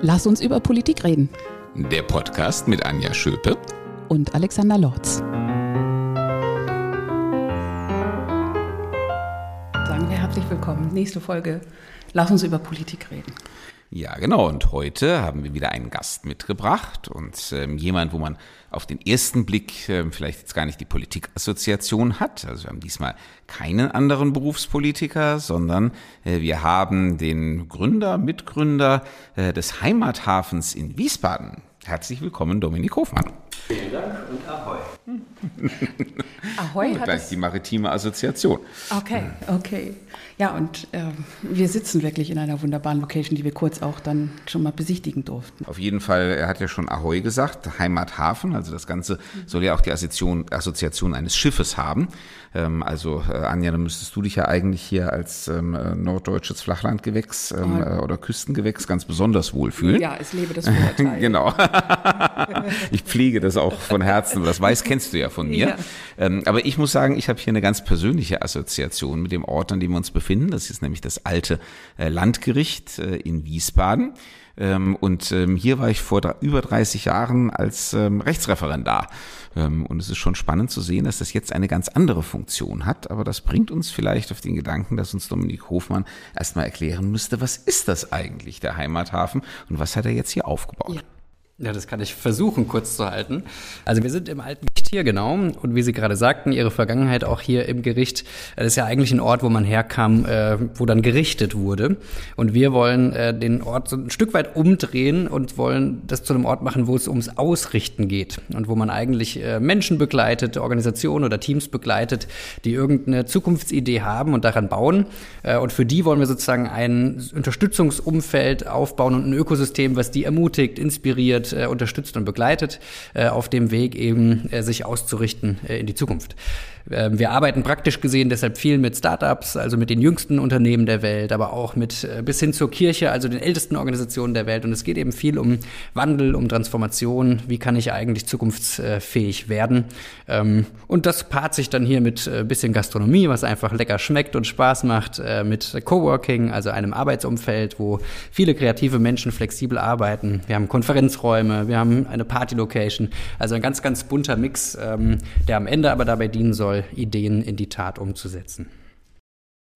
Lass uns über Politik reden. Der Podcast mit Anja Schöpe und Alexander Lorz. Sagen wir herzlich willkommen. Nächste Folge. Lass uns über Politik reden. Ja, genau. Und heute haben wir wieder einen Gast mitgebracht und ähm, jemand, wo man auf den ersten Blick äh, vielleicht jetzt gar nicht die Politikassoziation hat. Also wir haben diesmal keinen anderen Berufspolitiker, sondern äh, wir haben den Gründer, Mitgründer äh, des Heimathafens in Wiesbaden. Herzlich willkommen, Dominik Hofmann. Vielen Dank und Ahoi. Ahoi hat gleich die maritime Assoziation. Okay, okay. Ja, und äh, wir sitzen wirklich in einer wunderbaren Location, die wir kurz auch dann schon mal besichtigen durften. Auf jeden Fall, er hat ja schon Ahoi gesagt, Heimathafen, also das Ganze soll ja auch die Assoziation, Assoziation eines Schiffes haben. Ähm, also äh, Anja, dann müsstest du dich ja eigentlich hier als ähm, äh, norddeutsches Flachlandgewächs ähm, oh. oder Küstengewächs ganz besonders wohlfühlen. Ja, es lebe das Vorurteil. genau. ich pflege das auch von Herzen, das weiß, kennst du ja von mir. Ja. Ähm, aber ich muss sagen, ich habe hier eine ganz persönliche Assoziation mit dem Ort, an dem wir uns befinden. Das ist nämlich das alte äh, Landgericht äh, in Wiesbaden. Ähm, und ähm, hier war ich vor über 30 Jahren als ähm, Rechtsreferendar. Und es ist schon spannend zu sehen, dass das jetzt eine ganz andere Funktion hat. Aber das bringt uns vielleicht auf den Gedanken, dass uns Dominik Hofmann erstmal erklären müsste, was ist das eigentlich, der Heimathafen, und was hat er jetzt hier aufgebaut? Ja. Ja, das kann ich versuchen kurz zu halten. Also wir sind im alten Gericht hier, genau. Und wie Sie gerade sagten, Ihre Vergangenheit auch hier im Gericht, das ist ja eigentlich ein Ort, wo man herkam, äh, wo dann gerichtet wurde. Und wir wollen äh, den Ort so ein Stück weit umdrehen und wollen das zu einem Ort machen, wo es ums Ausrichten geht. Und wo man eigentlich äh, Menschen begleitet, Organisationen oder Teams begleitet, die irgendeine Zukunftsidee haben und daran bauen. Äh, und für die wollen wir sozusagen ein Unterstützungsumfeld aufbauen und ein Ökosystem, was die ermutigt, inspiriert, äh, unterstützt und begleitet äh, auf dem Weg eben äh, sich auszurichten in die Zukunft. Ähm, wir arbeiten praktisch gesehen deshalb viel mit Startups, also mit den jüngsten Unternehmen der Welt, aber auch mit äh, bis hin zur Kirche, also den ältesten Organisationen der Welt. Und es geht eben viel um Wandel, um Transformation. Wie kann ich eigentlich zukunftsfähig werden? Ähm, und das paart sich dann hier mit ein äh, bisschen Gastronomie, was einfach lecker schmeckt und Spaß macht, äh, mit Coworking, also einem Arbeitsumfeld, wo viele kreative Menschen flexibel arbeiten. Wir haben Konferenzräume, wir haben eine Party-Location, also ein ganz, ganz bunter Mix, ähm, der am Ende aber dabei dienen soll, Ideen in die Tat umzusetzen.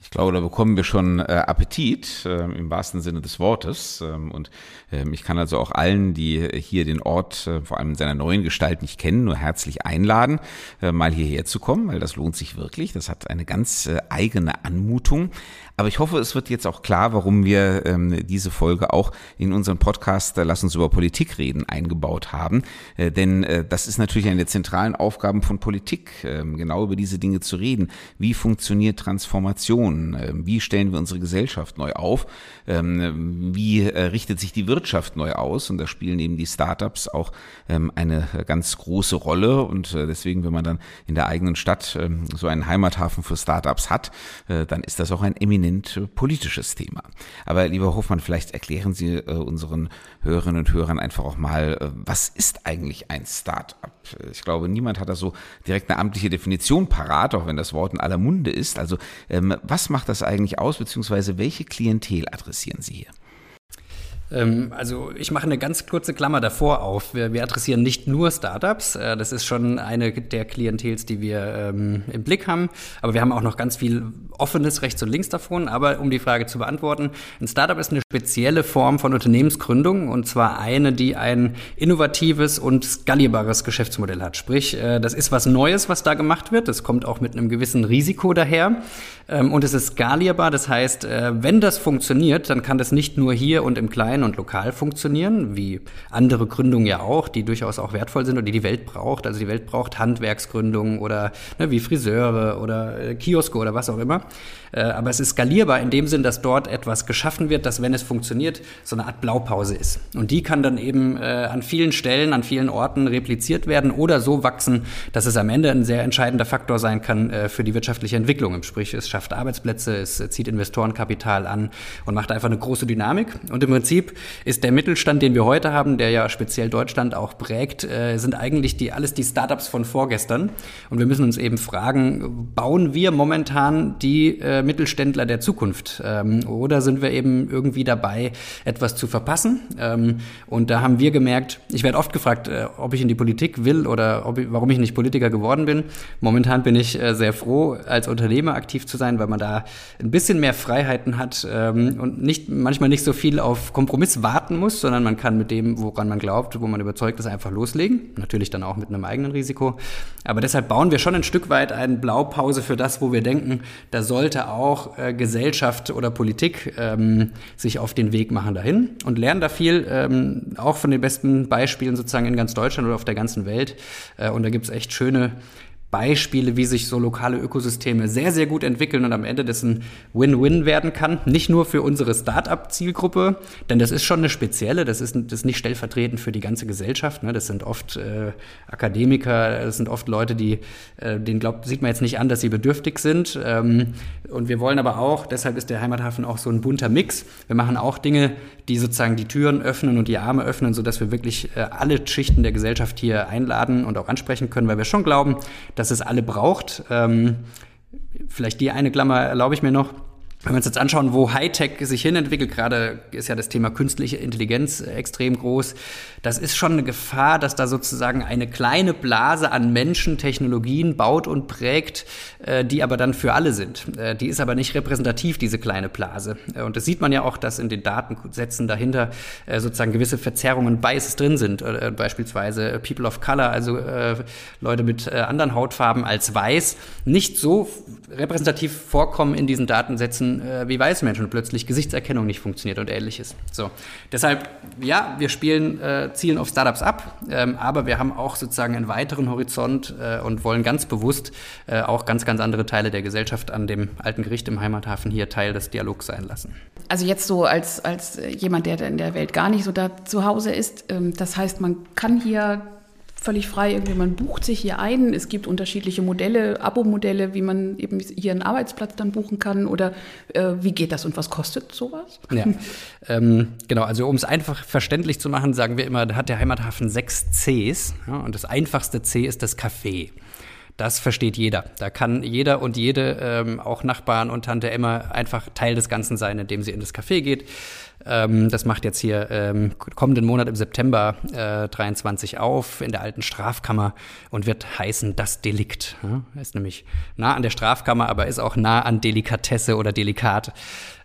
Ich glaube, da bekommen wir schon äh, Appetit äh, im wahrsten Sinne des Wortes. Ähm, und ähm, ich kann also auch allen, die hier den Ort äh, vor allem in seiner neuen Gestalt nicht kennen, nur herzlich einladen, äh, mal hierher zu kommen, weil das lohnt sich wirklich. Das hat eine ganz äh, eigene Anmutung. Aber ich hoffe, es wird jetzt auch klar, warum wir ähm, diese Folge auch in unseren Podcast äh, Lass uns über Politik reden eingebaut haben. Denn das ist natürlich eine der zentralen Aufgaben von Politik, äh, genau über diese Dinge zu reden. Wie funktioniert Transformation? Äh, wie stellen wir unsere Gesellschaft neu auf? Ähm, wie äh, richtet sich die Wirtschaft neu aus? Und da spielen eben die Startups auch ähm, eine ganz große Rolle. Und äh, deswegen, wenn man dann in der eigenen Stadt ähm, so einen Heimathafen für Startups hat, äh, dann ist das auch ein eminent politisches Thema. Aber lieber Hofmann, vielleicht erklären Sie äh, unseren Hörerinnen und Hörern einfach auch mal, äh, was ist eigentlich ein Start-up? Ich glaube, niemand hat da so direkt eine amtliche Definition parat, auch wenn das Wort in aller Munde ist. Also ähm, was macht das eigentlich aus, beziehungsweise welche Klientel adressieren Sie hier? Ähm, also ich mache eine ganz kurze Klammer davor auf. Wir, wir adressieren nicht nur Startups. Äh, das ist schon eine der Klientels, die wir ähm, im Blick haben. Aber wir haben auch noch ganz viel offenes rechts und links davon. Aber um die Frage zu beantworten, ein Startup ist eine spezielle Form von Unternehmensgründung und zwar eine, die ein innovatives und skalierbares Geschäftsmodell hat. Sprich, äh, das ist was Neues, was da gemacht wird. Das kommt auch mit einem gewissen Risiko daher. Ähm, und es ist skalierbar. Das heißt, äh, wenn das funktioniert, dann kann das nicht nur hier und im Kleinen klein und lokal funktionieren, wie andere Gründungen ja auch, die durchaus auch wertvoll sind und die die Welt braucht. Also die Welt braucht Handwerksgründungen oder ne, wie Friseure oder äh, Kioske oder was auch immer. Äh, aber es ist skalierbar in dem Sinn, dass dort etwas geschaffen wird, das, wenn es funktioniert, so eine Art Blaupause ist. Und die kann dann eben äh, an vielen Stellen, an vielen Orten repliziert werden oder so wachsen, dass es am Ende ein sehr entscheidender Faktor sein kann für die wirtschaftliche Entwicklung. Sprich, es schafft Arbeitsplätze, es zieht Investorenkapital an und macht einfach eine große Dynamik. Und im Prinzip Ist der Mittelstand, den wir heute haben, der ja speziell Deutschland auch prägt, äh, sind eigentlich die alles die Startups von vorgestern. Und wir müssen uns eben fragen, bauen wir momentan die äh, Mittelständler der Zukunft? Ähm, oder sind wir eben irgendwie dabei, etwas zu verpassen? Ähm, und da haben wir gemerkt, ich werde oft gefragt, äh, ob ich in die Politik will oder ob warum ich nicht Politiker geworden bin. Momentan bin ich äh, sehr froh, als Unternehmer aktiv zu sein, weil man da ein bisschen mehr Freiheiten hat ähm, und nicht manchmal nicht so viel auf Kompromiss warten muss, sondern man kann mit dem, woran man glaubt, wo man überzeugt ist, einfach loslegen. Natürlich dann auch mit einem eigenen Risiko. Aber deshalb bauen wir schon ein Stück weit eine Blaupause für das, wo wir denken, da sollte auch äh, Gesellschaft oder Politik ähm, sich auf den Weg machen dahin und lernen da viel, ähm, auch von den besten Beispielen sozusagen in ganz Deutschland oder auf der ganzen Welt. Äh, und da gibt es echt schöne Beispiele, wie sich so lokale Ökosysteme sehr, sehr gut entwickeln und am Ende das ein Win-Win werden kann. Nicht nur für unsere Start-up-Zielgruppe, denn das ist schon eine spezielle, das ist, das ist nicht stellvertretend für die ganze Gesellschaft. Ne? Das sind oft äh, Akademiker, das sind oft Leute, die, äh, denen glaubt, sieht man jetzt nicht an, dass sie bedürftig sind. Ähm, und wir wollen aber auch, deshalb ist der Heimathafen auch so ein bunter Mix. Wir machen auch Dinge, die sozusagen die Türen öffnen und die Arme öffnen, sodass wir wirklich äh, alle Schichten der Gesellschaft hier einladen und auch ansprechen können, weil wir schon glauben, dass es alle braucht. Ähm, vielleicht die eine Klammer erlaube ich mir noch. Wenn wir uns jetzt anschauen, wo Hightech sich hinentwickelt, gerade ist ja das Thema künstliche Intelligenz äh, extrem groß, das ist schon eine Gefahr, dass da sozusagen eine kleine Blase an Menschen Technologien baut und prägt, äh, die aber dann für alle sind. Äh, die ist aber nicht repräsentativ, diese kleine Blase. Und das sieht man ja auch, dass in den Datensätzen dahinter sozusagen gewisse Verzerrungen, Biases drin sind. Beispielsweise People of Color, also Leute mit anderen Hautfarben als weiß, nicht so repräsentativ vorkommen in diesen Datensätzen, äh, wie weiße Menschen und plötzlich Gesichtserkennung nicht funktioniert und ähnliches. So, deshalb, ja, wir spielen, äh, zielen auf Startups ab, ähm, aber wir haben auch sozusagen einen weiteren Horizont äh, und wollen ganz bewusst äh, auch ganz, ganz andere Teile der Gesellschaft an dem alten Gericht im Heimathafen hier Teil des Dialogs sein lassen. Also jetzt so als, als jemand, der in der Welt gar nicht so da zu Hause ist, ähm, das heißt, man kann hier völlig frei. Irgendwie man bucht sich hier ein. Es gibt unterschiedliche Modelle, Abo-Modelle, wie man eben hier einen Arbeitsplatz dann buchen kann. Oder äh, wie geht das und was kostet sowas? Ja, ähm, genau. Also um es einfach verständlich zu machen, sagen wir immer, hat der Heimathafen sechs Cs. Ja, und das einfachste C ist das Café. Das versteht jeder. Da kann jeder und jede, ähm, auch Nachbarn und Tante Emma, einfach Teil des Ganzen sein, indem sie in das Café geht. Ähm, das macht jetzt hier ähm, kommenden Monat im September äh, 23 auf in der alten Strafkammer und wird heißen Das Delikt. Ja? Ist nämlich nah an der Strafkammer, aber ist auch nah an Delikatesse oder Delikat.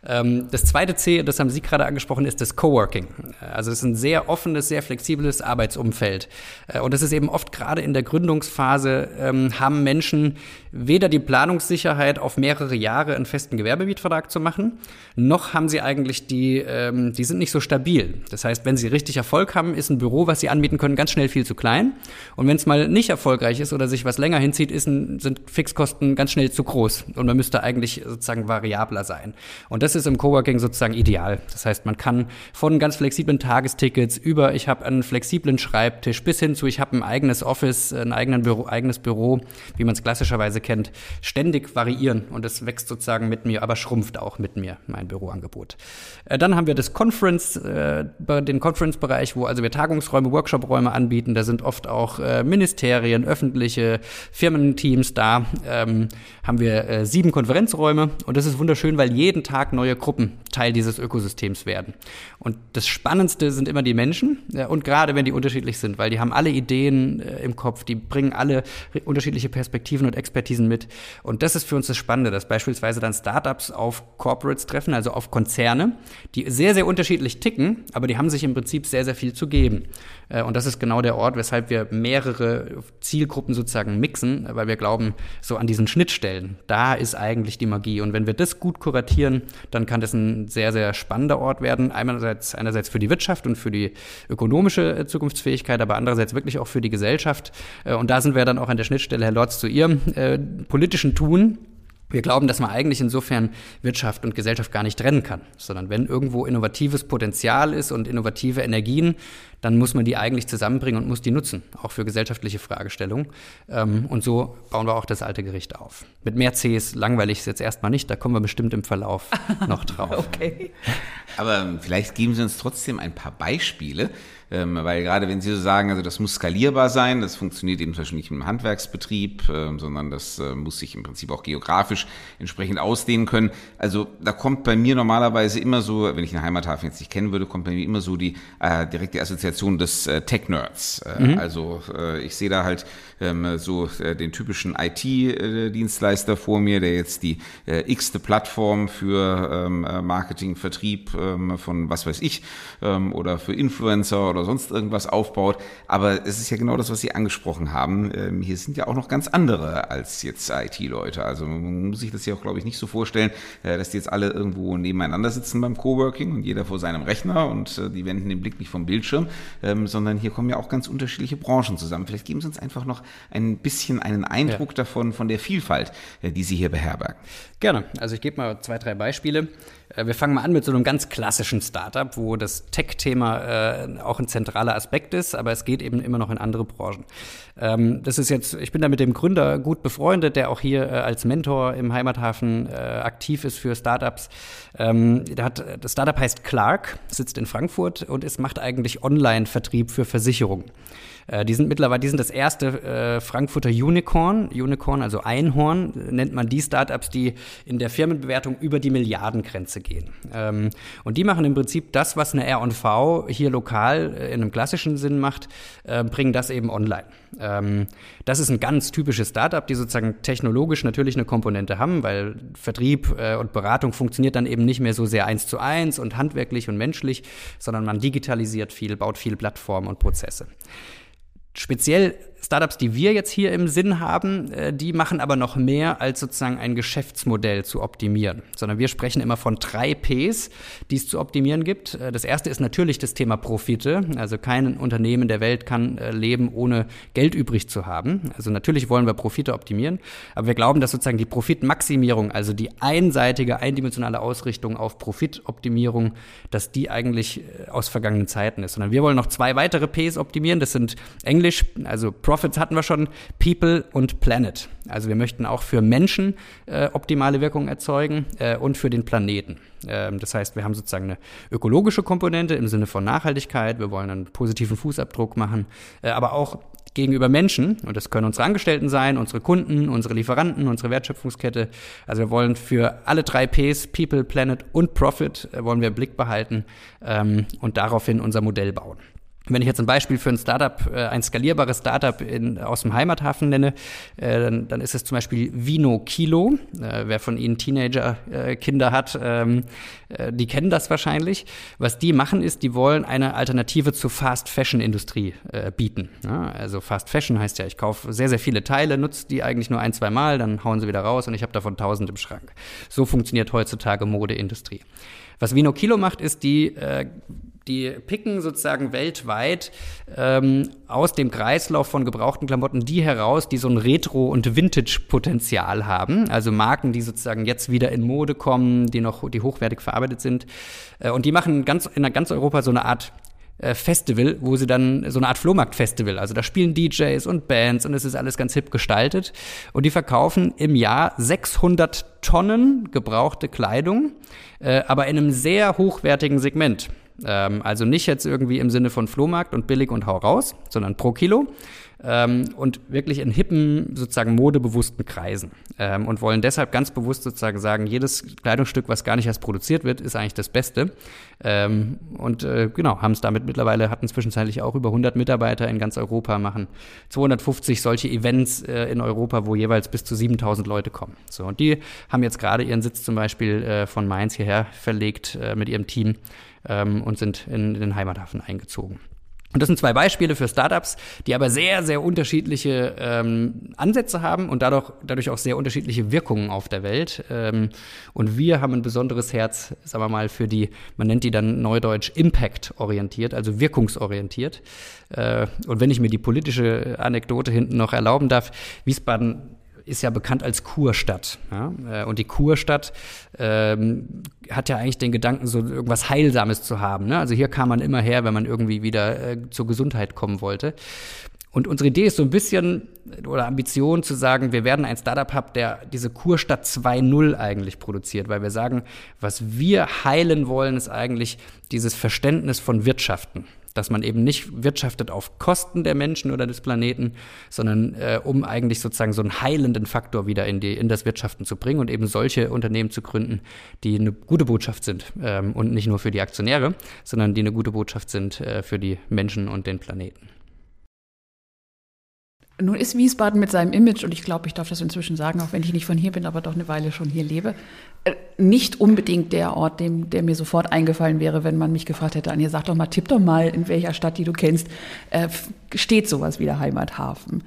Ähm, das zweite C, das haben Sie gerade angesprochen, ist das Coworking. Also es ist ein sehr offenes, sehr flexibles Arbeitsumfeld. Äh, und das ist eben oft gerade in der Gründungsphase, ähm, haben Menschen weder die Planungssicherheit, auf mehrere Jahre einen festen Gewerbemietvertrag zu machen, noch haben sie eigentlich die, ähm, die sind nicht so stabil. Das heißt, wenn sie richtig Erfolg haben, ist ein Büro, was sie anbieten können, ganz schnell viel zu klein. Und wenn es mal nicht erfolgreich ist oder sich was länger hinzieht, ist sind Fixkosten ganz schnell zu groß. Und man müsste eigentlich sozusagen variabler sein. Und das ist im Coworking sozusagen ideal. Das heißt, man kann von ganz flexiblen Tagestickets über, ich habe einen flexiblen Schreibtisch bis hin zu, ich habe ein eigenes Office, ein eigenes Büro, eigenes Büro wie man es klassischerweise kennt, ständig variieren. Und es wächst sozusagen mit mir, aber schrumpft auch mit mir, mein Büroangebot. Äh, dann haben wir das Conference, äh, den Conference-Bereich, wo also wir Tagungsräume, Workshop-Räume anbieten. Da sind oft auch äh, Ministerien, öffentliche Firmenteams da. Ähm, haben wir äh, sieben Konferenzräume und das ist wunderschön, weil jeden Tag neue Gruppen Teil dieses Ökosystems werden. Und das Spannendste sind immer die Menschen und gerade wenn die unterschiedlich sind, weil die haben alle Ideen äh, im Kopf, die bringen alle unterschiedliche Perspektiven und Expertisen mit. Und das ist für uns das Spannende, dass beispielsweise dann Startups auf Corporates treffen, also auf Konzerne, die sehr, sehr unterschiedlich ticken, aber die haben sich im Prinzip sehr, sehr viel zu geben. Äh, und das ist genau der Ort, weshalb wir mehrere Zielgruppen sozusagen mixen, weil wir glauben, so an diesen Schnittstellen, da ist eigentlich die Magie. Und wenn wir das gut kuratieren, dann kann das ein sehr, sehr spannender Ort werden. Einerseits, einerseits für die Wirtschaft und für die ökonomische äh, Zukunftsfähigkeit, aber andererseits wirklich auch für die Gesellschaft. Äh, und da sind wir dann auch an der Schnittstelle, Herr Lorz, zu Ihrem äh, politischen Tun Wir glauben, dass man eigentlich insofern Wirtschaft und Gesellschaft gar nicht trennen kann, sondern wenn irgendwo innovatives Potenzial ist und innovative Energien, dann muss man die eigentlich zusammenbringen und muss die nutzen, auch für gesellschaftliche Fragestellungen. Ähm, und so bauen wir auch das alte Gericht auf. Mit mehr Cs langweilig ist jetzt erstmal nicht, da kommen wir bestimmt im Verlauf noch drauf. okay. Aber vielleicht geben Sie uns trotzdem ein paar Beispiele, ähm, weil gerade wenn Sie so sagen, also das muss skalierbar sein, das funktioniert eben zum Beispiel nicht im Handwerksbetrieb, ähm, sondern das äh, muss sich im Prinzip auch geografisch entsprechend ausdehnen können. Also da kommt bei mir normalerweise immer so, wenn ich eine Heimathafen jetzt nicht kennen würde, kommt bei mir immer so die äh, direkte Assoziation des äh, Tech-Nerds. Äh, mhm. Also äh, ich sehe da halt ähm, so äh, den typischen IT-Dienstleister vor mir, der jetzt die äh, x-te Plattform für ähm, äh, Marketing, Vertrieb ähm, von was weiß ich ähm, oder für Influencer oder sonst irgendwas aufbaut. Aber es ist ja genau das, was Sie angesprochen haben. Ähm, hier sind ja auch noch ganz andere als jetzt IT-Leute. Also man muss sich das ja auch, glaube ich, nicht so vorstellen, äh, dass die jetzt alle irgendwo nebeneinander sitzen beim Coworking und jeder vor seinem Rechner und äh, die wenden den Blick nicht vom Bildschirm, ähm, sondern hier kommen ja auch ganz unterschiedliche Branchen zusammen. Vielleicht geben Sie uns einfach noch ein bisschen einen Eindruck ja. davon, von der Vielfalt, äh, die Sie hier beherbergen. Gerne. Also ich gebe mal zwei, drei Beispiele. Äh, wir fangen mal an mit so einem ganz klassischen Startup, wo das Tech-Thema äh, auch ein zentraler Aspekt ist, aber es geht eben immer noch in andere Branchen. Ähm, das ist jetzt, ich bin da mit dem Gründer gut befreundet, der auch hier äh, als Mentor im Heimathafen äh, aktiv ist für Startups. Ähm, hat, das Startup heißt Clark, sitzt in Frankfurt und es macht eigentlich Online-Vertrieb für Versicherungen. Äh, die sind mittlerweile, die sind das erste äh, Frankfurter Unicorn. Unicorn, also Einhorn, nennt man die Startups, die in der Firmenbewertung über die Milliardengrenze gehen. Ähm, und die machen im Prinzip das, was eine R&V hier lokal äh, in einem klassischen Sinn macht, äh, bringen das eben online. Ähm, das ist ein ganz typisches Startup, die sozusagen technologisch natürlich eine Komponente haben, weil Vertrieb äh, und Beratung funktioniert dann eben nicht mehr so sehr eins zu eins und handwerklich und menschlich, sondern man digitalisiert viel, baut viel Plattformen und Prozesse. Speziell Startups, die wir jetzt hier im Sinn haben, äh, die machen aber noch mehr als sozusagen ein Geschäftsmodell zu optimieren, sondern wir sprechen immer von drei Ps, die es zu optimieren gibt. Äh, das erste ist natürlich das Thema Profite. Also kein Unternehmen der Welt kann äh, leben, ohne Geld übrig zu haben. Also natürlich wollen wir Profite optimieren, aber wir glauben, dass sozusagen die Profitmaximierung, also die einseitige, eindimensionale Ausrichtung auf Profitoptimierung, dass die eigentlich aus vergangenen Zeiten ist. Sondern wir wollen noch zwei weitere Ps optimieren. Das sind Englisch, also Profits hatten wir schon, People und Planet. Also wir möchten auch für Menschen äh, optimale Wirkung erzeugen äh, und für den Planeten. Ähm, das heißt, wir haben sozusagen eine ökologische Komponente im Sinne von Nachhaltigkeit. Wir wollen einen positiven Fußabdruck machen, äh, aber auch gegenüber Menschen, und das können unsere Angestellten sein, unsere Kunden, unsere Lieferanten, unsere Wertschöpfungskette. Also wir wollen für alle drei Ps, People, Planet und Profit, äh, wollen wir Blick behalten ähm, und daraufhin unser Modell bauen. Wenn ich jetzt ein Beispiel für ein Startup, äh, ein skalierbares Startup in, aus dem Heimathafen nenne, äh, dann, dann ist es zum Beispiel Vino Kilo. Äh, wer von Ihnen Teenager-Kinder hat, ähm, die kennen das wahrscheinlich. Was die machen ist, die wollen eine Alternative zur Fast-Fashion-Industrie bieten. also Fast Fashion heißt ja, ich kaufe sehr, sehr viele Teile, nutze die eigentlich nur ein, zwei Mal, dann hauen sie wieder raus und ich habe davon tausend im Schrank. So funktioniert heutzutage Modeindustrie. Was Vino Kilo macht, ist, die die picken sozusagen weltweit ähm, aus dem Kreislauf von gebrauchten Klamotten die heraus, die so ein Retro- und Vintage-Potenzial haben. Also Marken, die sozusagen jetzt wieder in Mode kommen, die noch, die hochwertig verarbeitet sind. Äh, und die machen ganz, in ganz Europa so eine Art äh, Festival, wo sie dann so eine Art Flohmarkt-Festival, also da spielen DJs und Bands und es ist alles ganz hip gestaltet. Und die verkaufen im Jahr 600 Tonnen gebrauchte Kleidung, äh, aber in einem sehr hochwertigen Segment. Ähm, also nicht jetzt irgendwie im Sinne von Flohmarkt und billig und hau raus, sondern pro Kilo. Ähm, und wirklich in hippen, sozusagen modebewussten Kreisen. Ähm, und wollen deshalb ganz bewusst sozusagen sagen, jedes Kleidungsstück, was gar nicht erst produziert wird, ist eigentlich das Beste. Ähm, und äh, genau, haben es damit mittlerweile, hatten zwischenzeitlich auch über 100 Mitarbeiter in ganz Europa, machen 250 solche Events äh, in Europa, wo jeweils bis zu 7000 Leute kommen. So, und die haben jetzt gerade ihren Sitz zum Beispiel äh, von Mainz hierher verlegt äh, mit ihrem Team ähm, und sind in, in den Heimathafen eingezogen. Und das sind zwei Beispiele für Startups, die aber sehr, sehr unterschiedliche ähm, Ansätze haben und dadurch, dadurch auch sehr unterschiedliche Wirkungen auf der Welt. Ähm, und wir haben ein besonderes Herz, sagen wir mal, für die, man nennt die dann neudeutsch Impact-orientiert, also wirkungsorientiert. Äh, und wenn ich mir die politische Anekdote hinten noch erlauben darf, Wiesbaden ist ja bekannt als Kurstadt. Ja? Äh, und die Kurstadt ähm, hat ja eigentlich den Gedanken, so irgendwas Heilsames zu haben. Ne? Also hier kam man immer her, wenn man irgendwie wieder äh, zur Gesundheit kommen wollte. Und unsere Idee ist so ein bisschen, oder Ambition zu sagen, wir werden ein Startup-Hub, der diese Kurstadt 2.0 eigentlich produziert, weil wir sagen, was wir heilen wollen, ist eigentlich dieses Verständnis von Wirtschaften dass man eben nicht wirtschaftet auf Kosten der Menschen oder des Planeten, sondern äh, um eigentlich sozusagen so einen heilenden Faktor wieder in, die, in das Wirtschaften zu bringen und eben solche Unternehmen zu gründen, die eine gute Botschaft sind ähm, und nicht nur für die Aktionäre, sondern die eine gute Botschaft sind äh, für die Menschen und den Planeten. Nun ist Wiesbaden mit seinem Image, und ich glaube, ich darf das inzwischen sagen, auch wenn ich nicht von hier bin, aber doch eine Weile schon hier lebe, äh, nicht unbedingt der Ort, dem, der mir sofort eingefallen wäre, wenn man mich gefragt hätte, Anja, sag doch mal, tipp doch mal, in welcher Stadt, die du kennst, äh, steht sowas wie der Heimathafen.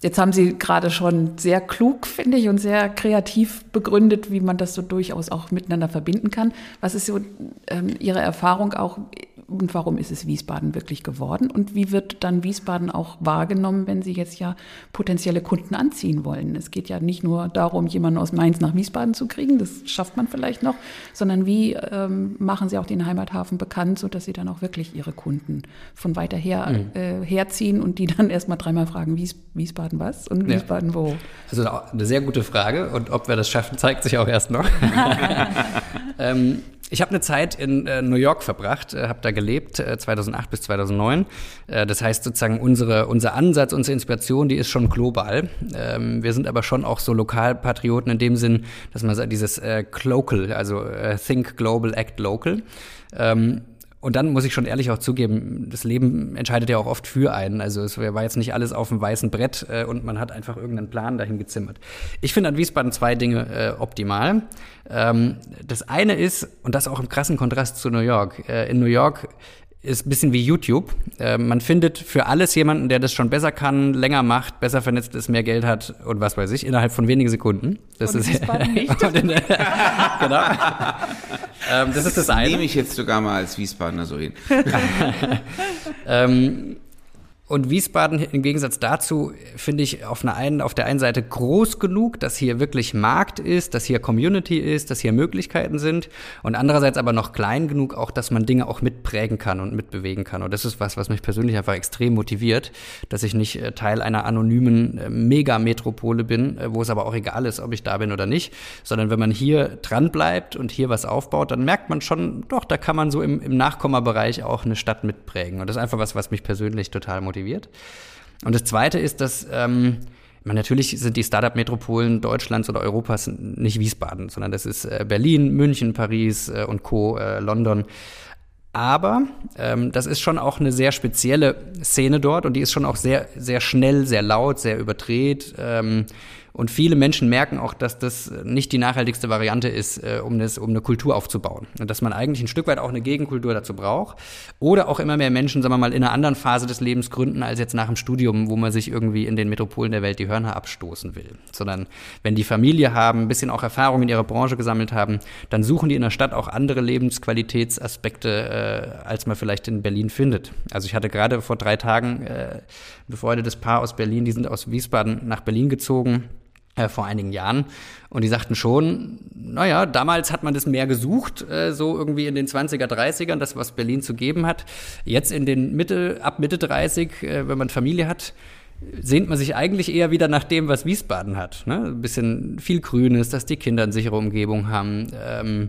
Jetzt haben Sie gerade schon sehr klug, finde ich, und sehr kreativ begründet, wie man das so durchaus auch miteinander verbinden kann. Was ist so ähm, Ihre Erfahrung auch und warum ist es Wiesbaden wirklich geworden? Und wie wird dann Wiesbaden auch wahrgenommen, wenn Sie jetzt ja potenzielle Kunden anziehen wollen? Es geht ja nicht nur darum, jemanden aus Mainz nach Wiesbaden zu kriegen, das schafft man vielleicht noch, sondern wie ähm, machen Sie auch den Heimathafen bekannt, sodass Sie dann auch wirklich Ihre Kunden von weiter her mhm. äh, herziehen und die dann erstmal dreimal fragen, Wies, Wiesbaden was und Wiesbaden ja. wo? Also eine sehr gute Frage und ob wir das schaffen, zeigt sich auch erst noch. ähm, ich habe eine Zeit in äh, New York verbracht, äh, habe da gelebt, äh, 2008 bis 2009. Äh, das heißt sozusagen, unsere, unser Ansatz, unsere Inspiration, die ist schon global. Ähm, wir sind aber schon auch so Lokalpatrioten in dem Sinn, dass man dieses äh, Clocal, also äh, Think Global, Act Local. Ähm, und dann muss ich schon ehrlich auch zugeben, das Leben entscheidet ja auch oft für einen. Also es war jetzt nicht alles auf dem weißen Brett äh, und man hat einfach irgendeinen Plan dahin gezimmert. Ich finde an Wiesbaden zwei Dinge äh, optimal. Ähm, das eine ist, und das auch im krassen Kontrast zu New York, äh, in New York ist ein bisschen wie YouTube. Äh, man findet für alles jemanden, der das schon besser kann, länger macht, besser vernetzt ist, mehr Geld hat und was weiß ich, innerhalb von wenigen Sekunden. Das und ist nicht. genau. ähm, das ist das eine. Nehme ich jetzt sogar mal als Wiesbadener so hin. ähm, und Wiesbaden im Gegensatz dazu finde ich auf, einer einen, auf der einen Seite groß genug, dass hier wirklich Markt ist, dass hier Community ist, dass hier Möglichkeiten sind. Und andererseits aber noch klein genug, auch dass man Dinge auch mitprägen kann und mitbewegen kann. Und das ist was, was mich persönlich einfach extrem motiviert, dass ich nicht äh, Teil einer anonymen äh, Megametropole bin, äh, wo es aber auch egal ist, ob ich da bin oder nicht, sondern wenn man hier dran bleibt und hier was aufbaut, dann merkt man schon, doch, da kann man so im, im Nachkommabereich auch eine Stadt mitprägen. Und das ist einfach was, was mich persönlich total motiviert motiviert. Und das Zweite ist, dass ähm, man, natürlich sind die Startup-Metropolen Deutschlands oder Europas nicht Wiesbaden, sondern das ist äh, Berlin, München, Paris äh, und Co., äh, London. Aber ähm, das ist schon auch eine sehr spezielle Szene dort und die ist schon auch sehr, sehr schnell, sehr laut, sehr überdreht. Ähm, und viele Menschen merken auch, dass das nicht die nachhaltigste Variante ist, äh, um, das, um eine Kultur aufzubauen. Und dass man eigentlich ein Stück weit auch eine Gegenkultur dazu braucht. Oder auch immer mehr Menschen, sagen wir mal, in einer anderen Phase des Lebens gründen, als jetzt nach dem Studium, wo man sich irgendwie in den Metropolen der Welt die Hörner abstoßen will. Sondern wenn die Familie haben, ein bisschen auch Erfahrung in ihrer Branche gesammelt haben, dann suchen die in der Stadt auch andere Lebensqualitätsaspekte, äh, als man vielleicht in Berlin findet. Also ich hatte gerade vor drei Tagen äh, ein befreundetes Paar aus Berlin, die sind aus Wiesbaden nach Berlin gezogen äh, vor einigen Jahren. Und die sagten schon, naja, damals hat man das mehr gesucht, äh, so irgendwie in den 20er, 30ern, das, was Berlin zu geben hat. Jetzt in den Mitte, ab Mitte 30, äh, wenn man Familie hat, sehnt man sich eigentlich eher wieder nach dem, was Wiesbaden hat. Ne? Ein bisschen viel Grünes, dass die Kinder eine sichere Umgebung haben. Ähm,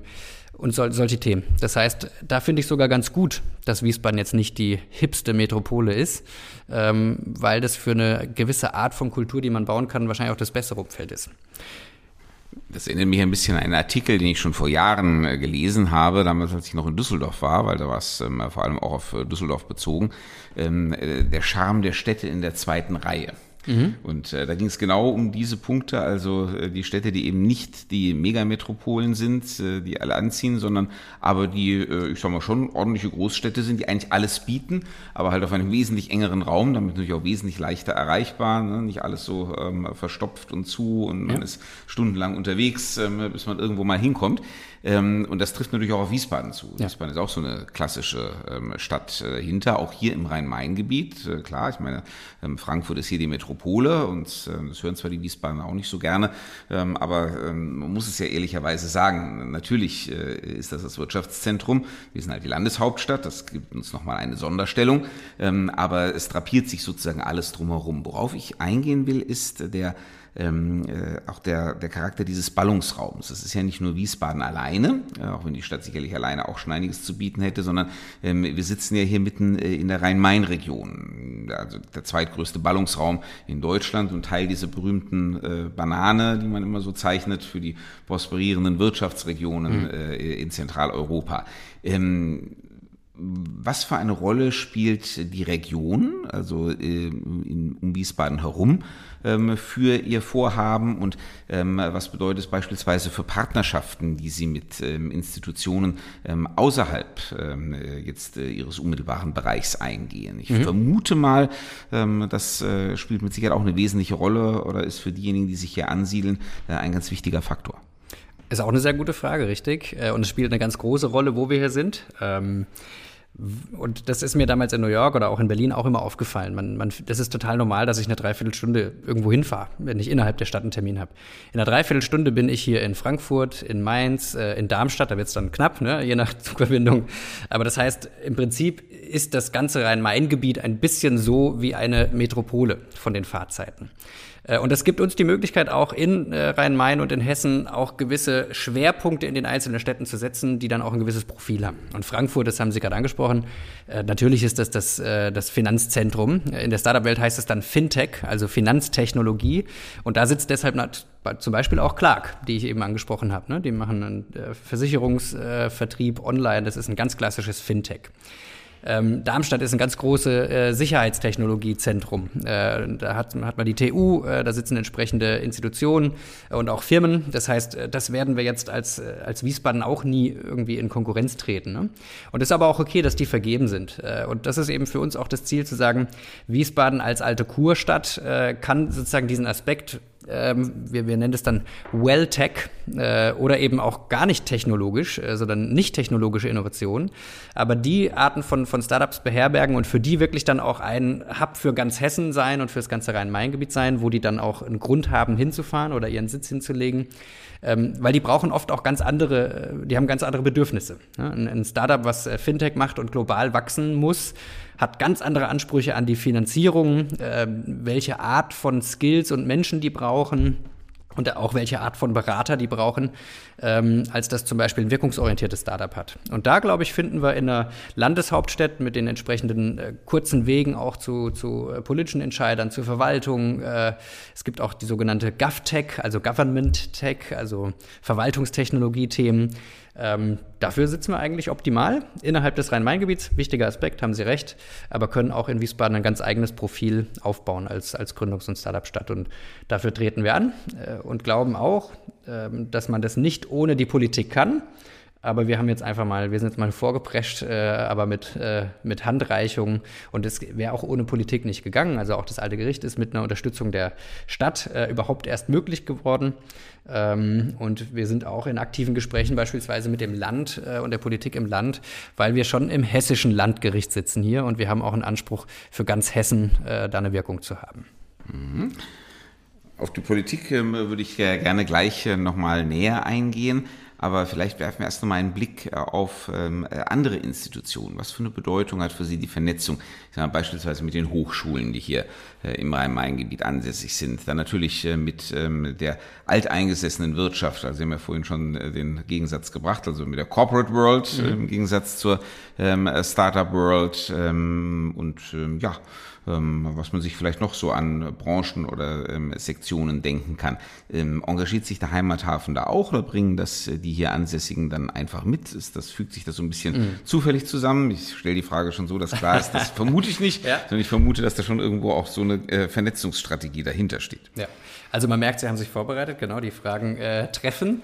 und sol solche Themen. Das heißt, da finde ich sogar ganz gut, dass Wiesbaden jetzt nicht die hipste Metropole ist, ähm, weil das für eine gewisse Art von Kultur, die man bauen kann, wahrscheinlich auch das bessere Umfeld ist. Das erinnert mich ein bisschen an einen Artikel, den ich schon vor Jahren äh, gelesen habe, damals als ich noch in Düsseldorf war, weil da war es ähm, vor allem auch auf äh, Düsseldorf bezogen, ähm, äh, der Charme der Städte in der zweiten Reihe. Mhm. Und äh, da ging es genau um diese Punkte, also äh, die Städte, die eben nicht die Megametropolen sind, äh, die alle anziehen, sondern aber die, äh, ich sag mal schon, ordentliche Großstädte sind, die eigentlich alles bieten, aber halt auf einem wesentlich engeren Raum, damit natürlich auch wesentlich leichter erreichbar, ne? nicht alles so ähm, verstopft und zu und man ja. ist stundenlang unterwegs, ähm, bis man irgendwo mal hinkommt. Ähm, und das trifft natürlich auch auf Wiesbaden zu. Ja. Wiesbaden ist auch so eine klassische ähm, Stadt äh, hinter, auch hier im Rhein-Main-Gebiet. Äh, klar, ich meine, ähm, Frankfurt ist hier die Metropole und äh, das hören zwar die Wiesbaden auch nicht so gerne, ähm, aber ähm, man muss es ja ehrlicherweise sagen, natürlich äh, ist das das Wirtschaftszentrum. Wir sind halt die Landeshauptstadt, das gibt uns nochmal eine Sonderstellung, ähm, aber es drapiert sich sozusagen alles drumherum. Worauf ich eingehen will, ist der ähm, äh, auch der, der Charakter dieses Ballungsraums. Das ist ja nicht nur Wiesbaden alleine, äh, auch wenn die Stadt sicherlich alleine auch schon einiges zu bieten hätte, sondern ähm, wir sitzen ja hier mitten äh, in der Rhein-Main-Region, also der zweitgrößte Ballungsraum in Deutschland und Teil dieser berühmten äh, Banane, die man immer so zeichnet für die prosperierenden Wirtschaftsregionen mhm. äh, in Zentraleuropa. Ähm, was für eine Rolle spielt die Region, also äh, in, um Wiesbaden herum, ähm, für Ihr Vorhaben und ähm, was bedeutet es beispielsweise für Partnerschaften, die Sie mit ähm, Institutionen ähm, außerhalb ähm, jetzt äh, Ihres unmittelbaren Bereichs eingehen? Ich mhm. vermute mal, ähm, das äh, spielt mit Sicherheit auch eine wesentliche Rolle oder ist für diejenigen, die sich hier ansiedeln, äh, ein ganz wichtiger Faktor. Ist auch eine sehr gute Frage, richtig. Äh, und es spielt eine ganz große Rolle, wo wir hier sind. Und das ist mir damals in New York oder auch in Berlin auch immer aufgefallen. Man, man, das ist total normal, dass ich eine Dreiviertelstunde irgendwo hinfahre, wenn ich innerhalb der Stadt einen Termin habe. In einer Dreiviertelstunde bin ich hier in Frankfurt, in Mainz, äh, in Darmstadt, da wird es dann knapp, ne, je nach Zugverbindung. Aber das heißt, im Prinzip ist das ganze Rhein-Main-Gebiet ein bisschen so wie eine Metropole von den Fahrzeiten. Äh, und das gibt uns die Möglichkeit, auch in äh, Rhein-Main und in Hessen auch gewisse Schwerpunkte in den einzelnen Städten zu setzen, die dann auch ein gewisses Profil haben. Und Frankfurt, das haben Sie gerade angesprochen, äh, natürlich ist das das, das Finanzzentrum. In der Startup-Welt heißt es dann Fintech, also Finanztechnologie. Und da sitzt deshalb zum Beispiel auch Clark, die ich eben angesprochen habe. Ne? Die machen einen Versicherungsvertrieb online. Das ist ein ganz klassisches Fintech. Ähm, Darmstadt ist ein ganz großes äh, Sicherheitstechnologiezentrum. Äh, da hat, hat man die TU, äh, da sitzen entsprechende Institutionen und auch Firmen. Das heißt, äh, das werden wir jetzt als, äh, als Wiesbaden auch nie irgendwie in Konkurrenz treten. Ne? Und es ist aber auch okay, dass die vergeben sind. Äh, und das ist eben für uns auch das Ziel zu sagen, Wiesbaden als alte Kurstadt kann sozusagen diesen Aspekt ähm, wir, wir nennen es dann Well-Tech äh, oder eben auch gar nicht technologisch, äh, sondern nicht technologische Innovationen, aber die Arten von, von Startups beherbergen und für die wirklich dann auch ein Hub für ganz Hessen sein und für das ganze Rhein-Main-Gebiet sein, wo die dann auch einen Grund haben hinzufahren oder ihren Sitz hinzulegen, ähm, weil die brauchen oft auch ganz andere, äh, die haben ganz andere Bedürfnisse. Ja, ein, ein Startup, was äh, Fintech macht und global wachsen muss, hat ganz andere Ansprüche an die Finanzierung, äh, welche Art von Skills und Menschen die brauchen und auch welche Art von Berater die brauchen, ähm, als das zum Beispiel ein wirkungsorientiertes Startup hat. Und da, glaube ich, finden wir in einer Landeshauptstadt mit den entsprechenden äh, kurzen Wegen auch zu, zu äh, politischen Entscheidern, zur Verwaltung. Äh, es gibt auch die sogenannte GovTech, also Government Tech, also Verwaltungstechnologie-Themen. Ähm, dafür sitzen wir eigentlich optimal innerhalb des Rhein-Main-Gebiets. Wichtiger Aspekt, haben Sie recht, aber können auch in Wiesbaden ein ganz eigenes Profil aufbauen als, als Gründungs- und Startup-Stadt. Und dafür treten wir an äh, und glauben auch, äh, dass man das nicht ohne die Politik kann. Aber wir haben jetzt einfach mal, wir sind jetzt mal vorgeprescht, äh, aber mit, äh, mit Handreichung. Und es wäre auch ohne Politik nicht gegangen. Also auch das alte Gericht ist mit einer Unterstützung der Stadt äh, überhaupt erst möglich geworden. Ähm, und wir sind auch in aktiven Gesprächen beispielsweise mit dem Land äh, und der Politik im Land, weil wir schon im hessischen Landgericht sitzen hier und wir haben auch einen Anspruch für ganz Hessen, äh, da eine Wirkung zu haben. Mhm. Auf die Politik ähm, würde ich gerne gleich äh, nochmal näher eingehen. Aber vielleicht werfen wir erst noch mal einen Blick äh, auf ähm, äh, andere Institutionen. Was für eine Bedeutung hat für Sie die Vernetzung, ich sage mal, beispielsweise mit den Hochschulen, die hier äh, im Rhein-Main-Gebiet ansässig sind? Dann natürlich mit ähm, der alteingesessenen Wirtschaft. Also Sie haben ja vorhin schon den Gegensatz gebracht, also mit der Corporate World mhm. im Gegensatz zur ähm, Startup World. und ja, was man sich vielleicht noch so an Branchen oder ähm, Sektionen denken kann. Ähm, engagiert sich der Heimathafen da auch oder bringen das äh, die hier Ansässigen dann einfach mit? Ist das fügt sich das so ein bisschen mhm. zufällig zusammen? Ich stelle die Frage schon so, dass klar ist, das vermute ich nicht, ja. sondern ich vermute, dass da schon irgendwo auch so eine äh, Vernetzungsstrategie dahinter steht. Ja, also man merkt, Sie haben sich vorbereitet, genau die Fragen äh, treffen.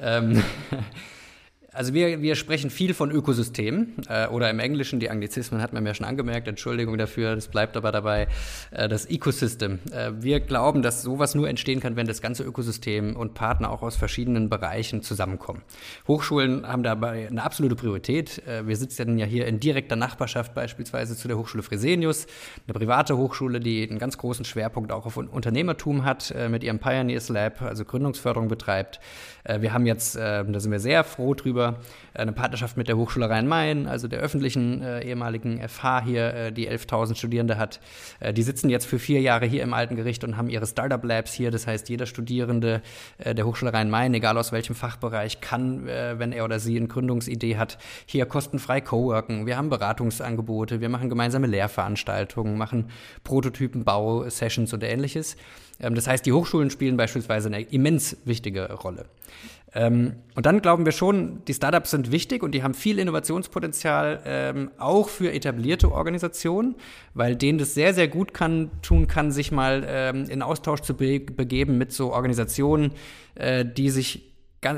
Ähm, Also wir, wir sprechen viel von Ökosystem äh, oder im Englischen, die Anglizismen hat man ja schon angemerkt, Entschuldigung dafür, das bleibt aber dabei, äh, das Ecosystem. Äh, wir glauben, dass sowas nur entstehen kann, wenn das ganze Ökosystem und Partner auch aus verschiedenen Bereichen zusammenkommen. Hochschulen haben dabei eine absolute Priorität. Äh, wir sitzen ja hier in direkter Nachbarschaft beispielsweise zu der Hochschule Fresenius, eine private Hochschule, die einen ganz großen Schwerpunkt auch auf Unternehmertum hat, äh, mit ihrem Pioneers Lab, also Gründungsförderung betreibt. Äh, wir haben jetzt, da sind wir sehr froh drüber, über eine Partnerschaft mit der Hochschule Rhein-Main, also der öffentlichen äh, ehemaligen FH hier, äh, die 11.000 Studierende hat. Äh, die sitzen jetzt für vier Jahre hier im Alten Gericht und haben ihre Startup Labs hier. Das heißt, jeder Studierende äh, der Hochschule Rhein-Main, egal aus welchem Fachbereich, kann, äh, wenn er oder sie eine Gründungsidee hat, hier kostenfrei coworken. Wir haben Beratungsangebote, wir machen gemeinsame Lehrveranstaltungen, machen Prototypenbau-Sessions und ähnliches. Ähm, das heißt, die Hochschulen spielen beispielsweise eine immens wichtige Rolle. Ähm, und dann glauben wir schon, die Startups sind wichtig und die haben viel Innovationspotenzial, ähm, auch für etablierte Organisationen, weil denen das sehr, sehr gut kann, tun kann, sich mal ähm, in Austausch zu be begeben mit so Organisationen, äh, die sich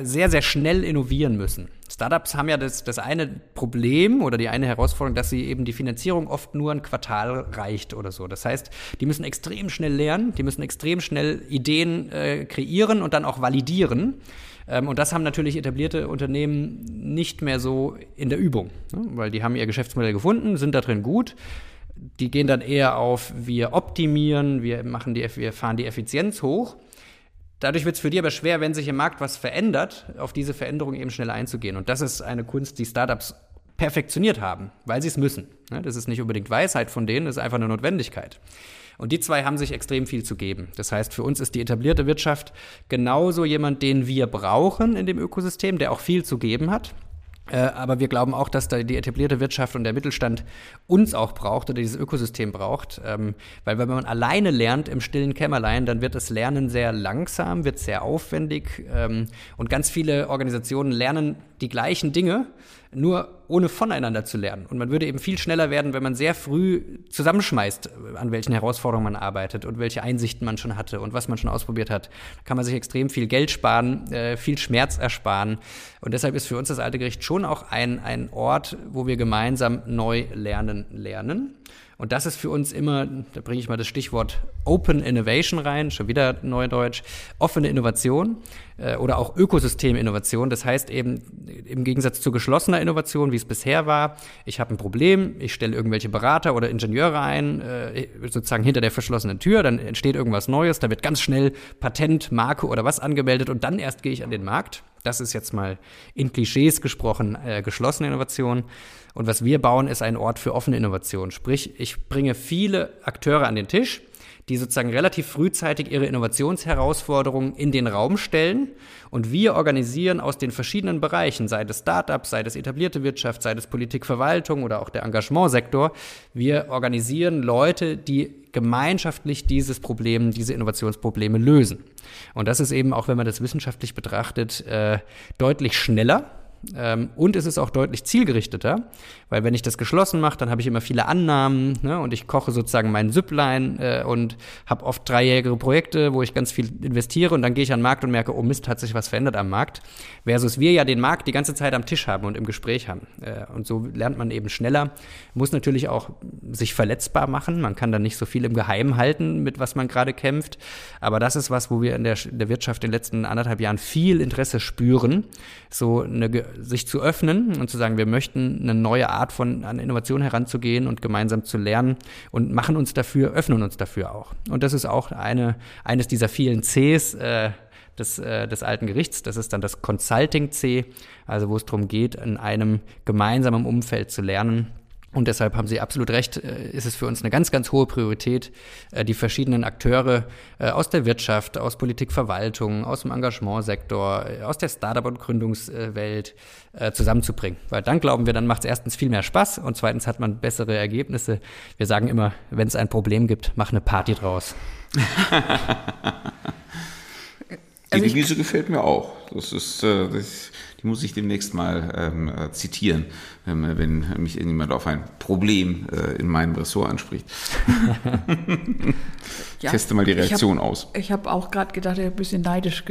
sehr, sehr schnell innovieren müssen. Startups haben ja das, das eine Problem oder die eine Herausforderung, dass sie eben die Finanzierung oft nur ein Quartal reicht oder so. Das heißt, die müssen extrem schnell lernen, die müssen extrem schnell Ideen äh, kreieren und dann auch validieren. Ähm, und das haben natürlich etablierte Unternehmen nicht mehr so in der Übung, ne? weil die haben ihr Geschäftsmodell gefunden, sind da drin gut. Die gehen dann eher auf, wir optimieren, wir, machen die, wir fahren die Effizienz hoch. Dadurch wird es für die aber schwer, wenn sich im Markt was verändert, auf diese Veränderung eben schnell einzugehen. Und das ist eine Kunst, die Startups perfektioniert haben, weil sie es müssen. Ne? Das ist nicht unbedingt Weisheit von denen, das ist einfach eine Notwendigkeit. Und die zwei haben sich extrem viel zu geben. Das heißt, für uns ist die etablierte Wirtschaft genauso jemand, den wir brauchen in dem Ökosystem, der auch viel zu geben hat. Äh, aber wir glauben auch, dass da die etablierte Wirtschaft und der Mittelstand uns auch braucht oder dieses Ökosystem braucht. Ähm, weil wenn man alleine lernt im stillen Kämmerlein, dann wird das Lernen sehr langsam, wird sehr aufwendig. Ähm, und ganz viele Organisationen lernen die gleichen Dinge, nur ohne voneinander zu lernen. Und man würde eben viel schneller werden, wenn man sehr früh zusammenschmeißt, an welchen Herausforderungen man arbeitet und welche Einsichten man schon hatte und was man schon ausprobiert hat. Da kann man sich extrem viel Geld sparen, äh, viel Schmerz ersparen. Und deshalb ist für uns das Alte Gericht schon auch ein, ein Ort, wo wir gemeinsam neu lernen lernen. Und das ist für uns immer, da bringe ich mal das Stichwort Open Innovation rein, schon wieder Neudeutsch, offene Innovation äh, oder auch Ökosysteminnovation. Das heißt eben im Gegensatz zu geschlossener Innovation, wie es bisher war, ich habe ein Problem, ich stelle irgendwelche Berater oder Ingenieure ein, äh, sozusagen hinter der verschlossenen Tür, dann entsteht irgendwas Neues, da wird ganz schnell Patent, Marke oder was angemeldet und dann erst gehe ich an den Markt. Das ist jetzt mal in Klischees gesprochen äh, geschlossene Innovation. Und was wir bauen, ist ein Ort für offene Innovation. Sprich, ich bringe viele Akteure an den Tisch, die sozusagen relativ frühzeitig ihre Innovationsherausforderungen in den Raum stellen. Und wir organisieren aus den verschiedenen Bereichen, sei es Startups, sei es etablierte Wirtschaft, sei es Politikverwaltung oder auch der Engagementsektor, wir organisieren Leute, die gemeinschaftlich dieses Problem, diese Innovationsprobleme lösen. Und das ist eben auch, wenn man das wissenschaftlich betrachtet, äh, deutlich schneller ähm, und es ist auch deutlich zielgerichteter, weil wenn ich das geschlossen mache, dann habe ich immer viele Annahmen ne, und ich koche sozusagen meinen Süpplein äh, und habe oft dreijährige Projekte, wo ich ganz viel investiere und dann gehe ich an den Markt und merke, oh Mist, hat sich was verändert am Markt. Versus wir ja den Markt die ganze Zeit am Tisch haben und im Gespräch haben. Äh, und so lernt man eben schneller. Muss natürlich auch sich verletzbar machen. Man kann dann nicht so viel im Geheimen halten, mit was man gerade kämpft. Aber das ist was, wo wir in der, in der Wirtschaft in den letzten anderthalb Jahren viel Interesse spüren, so eine sich zu öffnen und zu sagen, wir möchten eine neue Art von an Innovation heranzugehen und gemeinsam zu lernen und machen uns dafür, öffnen uns dafür auch. Und das ist auch eine, eines dieser vielen Cs, äh, des, äh, des alten Gerichts. Das ist dann das Consulting C, also wo es darum geht, in einem gemeinsamen Umfeld zu lernen und deshalb haben Sie absolut recht, äh, ist es für uns eine ganz, ganz hohe Priorität, äh, die verschiedenen Akteure äh, aus der Wirtschaft, aus Politik, Verwaltung, aus dem Engagementsektor, aus der Startup- und Gründungswelt zusammenzubringen. Weil dann glauben wir, dann macht es erstens viel mehr Spaß und zweitens hat man bessere Ergebnisse. Wir sagen immer, wenn es ein Problem gibt, mach eine Party draus. Also die Devise gefällt mir auch. Das ist, das, die muss ich demnächst mal ähm, äh, zitieren, wenn mich irgendjemand auf ein Problem äh, in meinem Ressort anspricht. ja, Teste mal die Reaktion ich hab, aus. Ich habe auch gerade gedacht, ich habe ein bisschen neidisch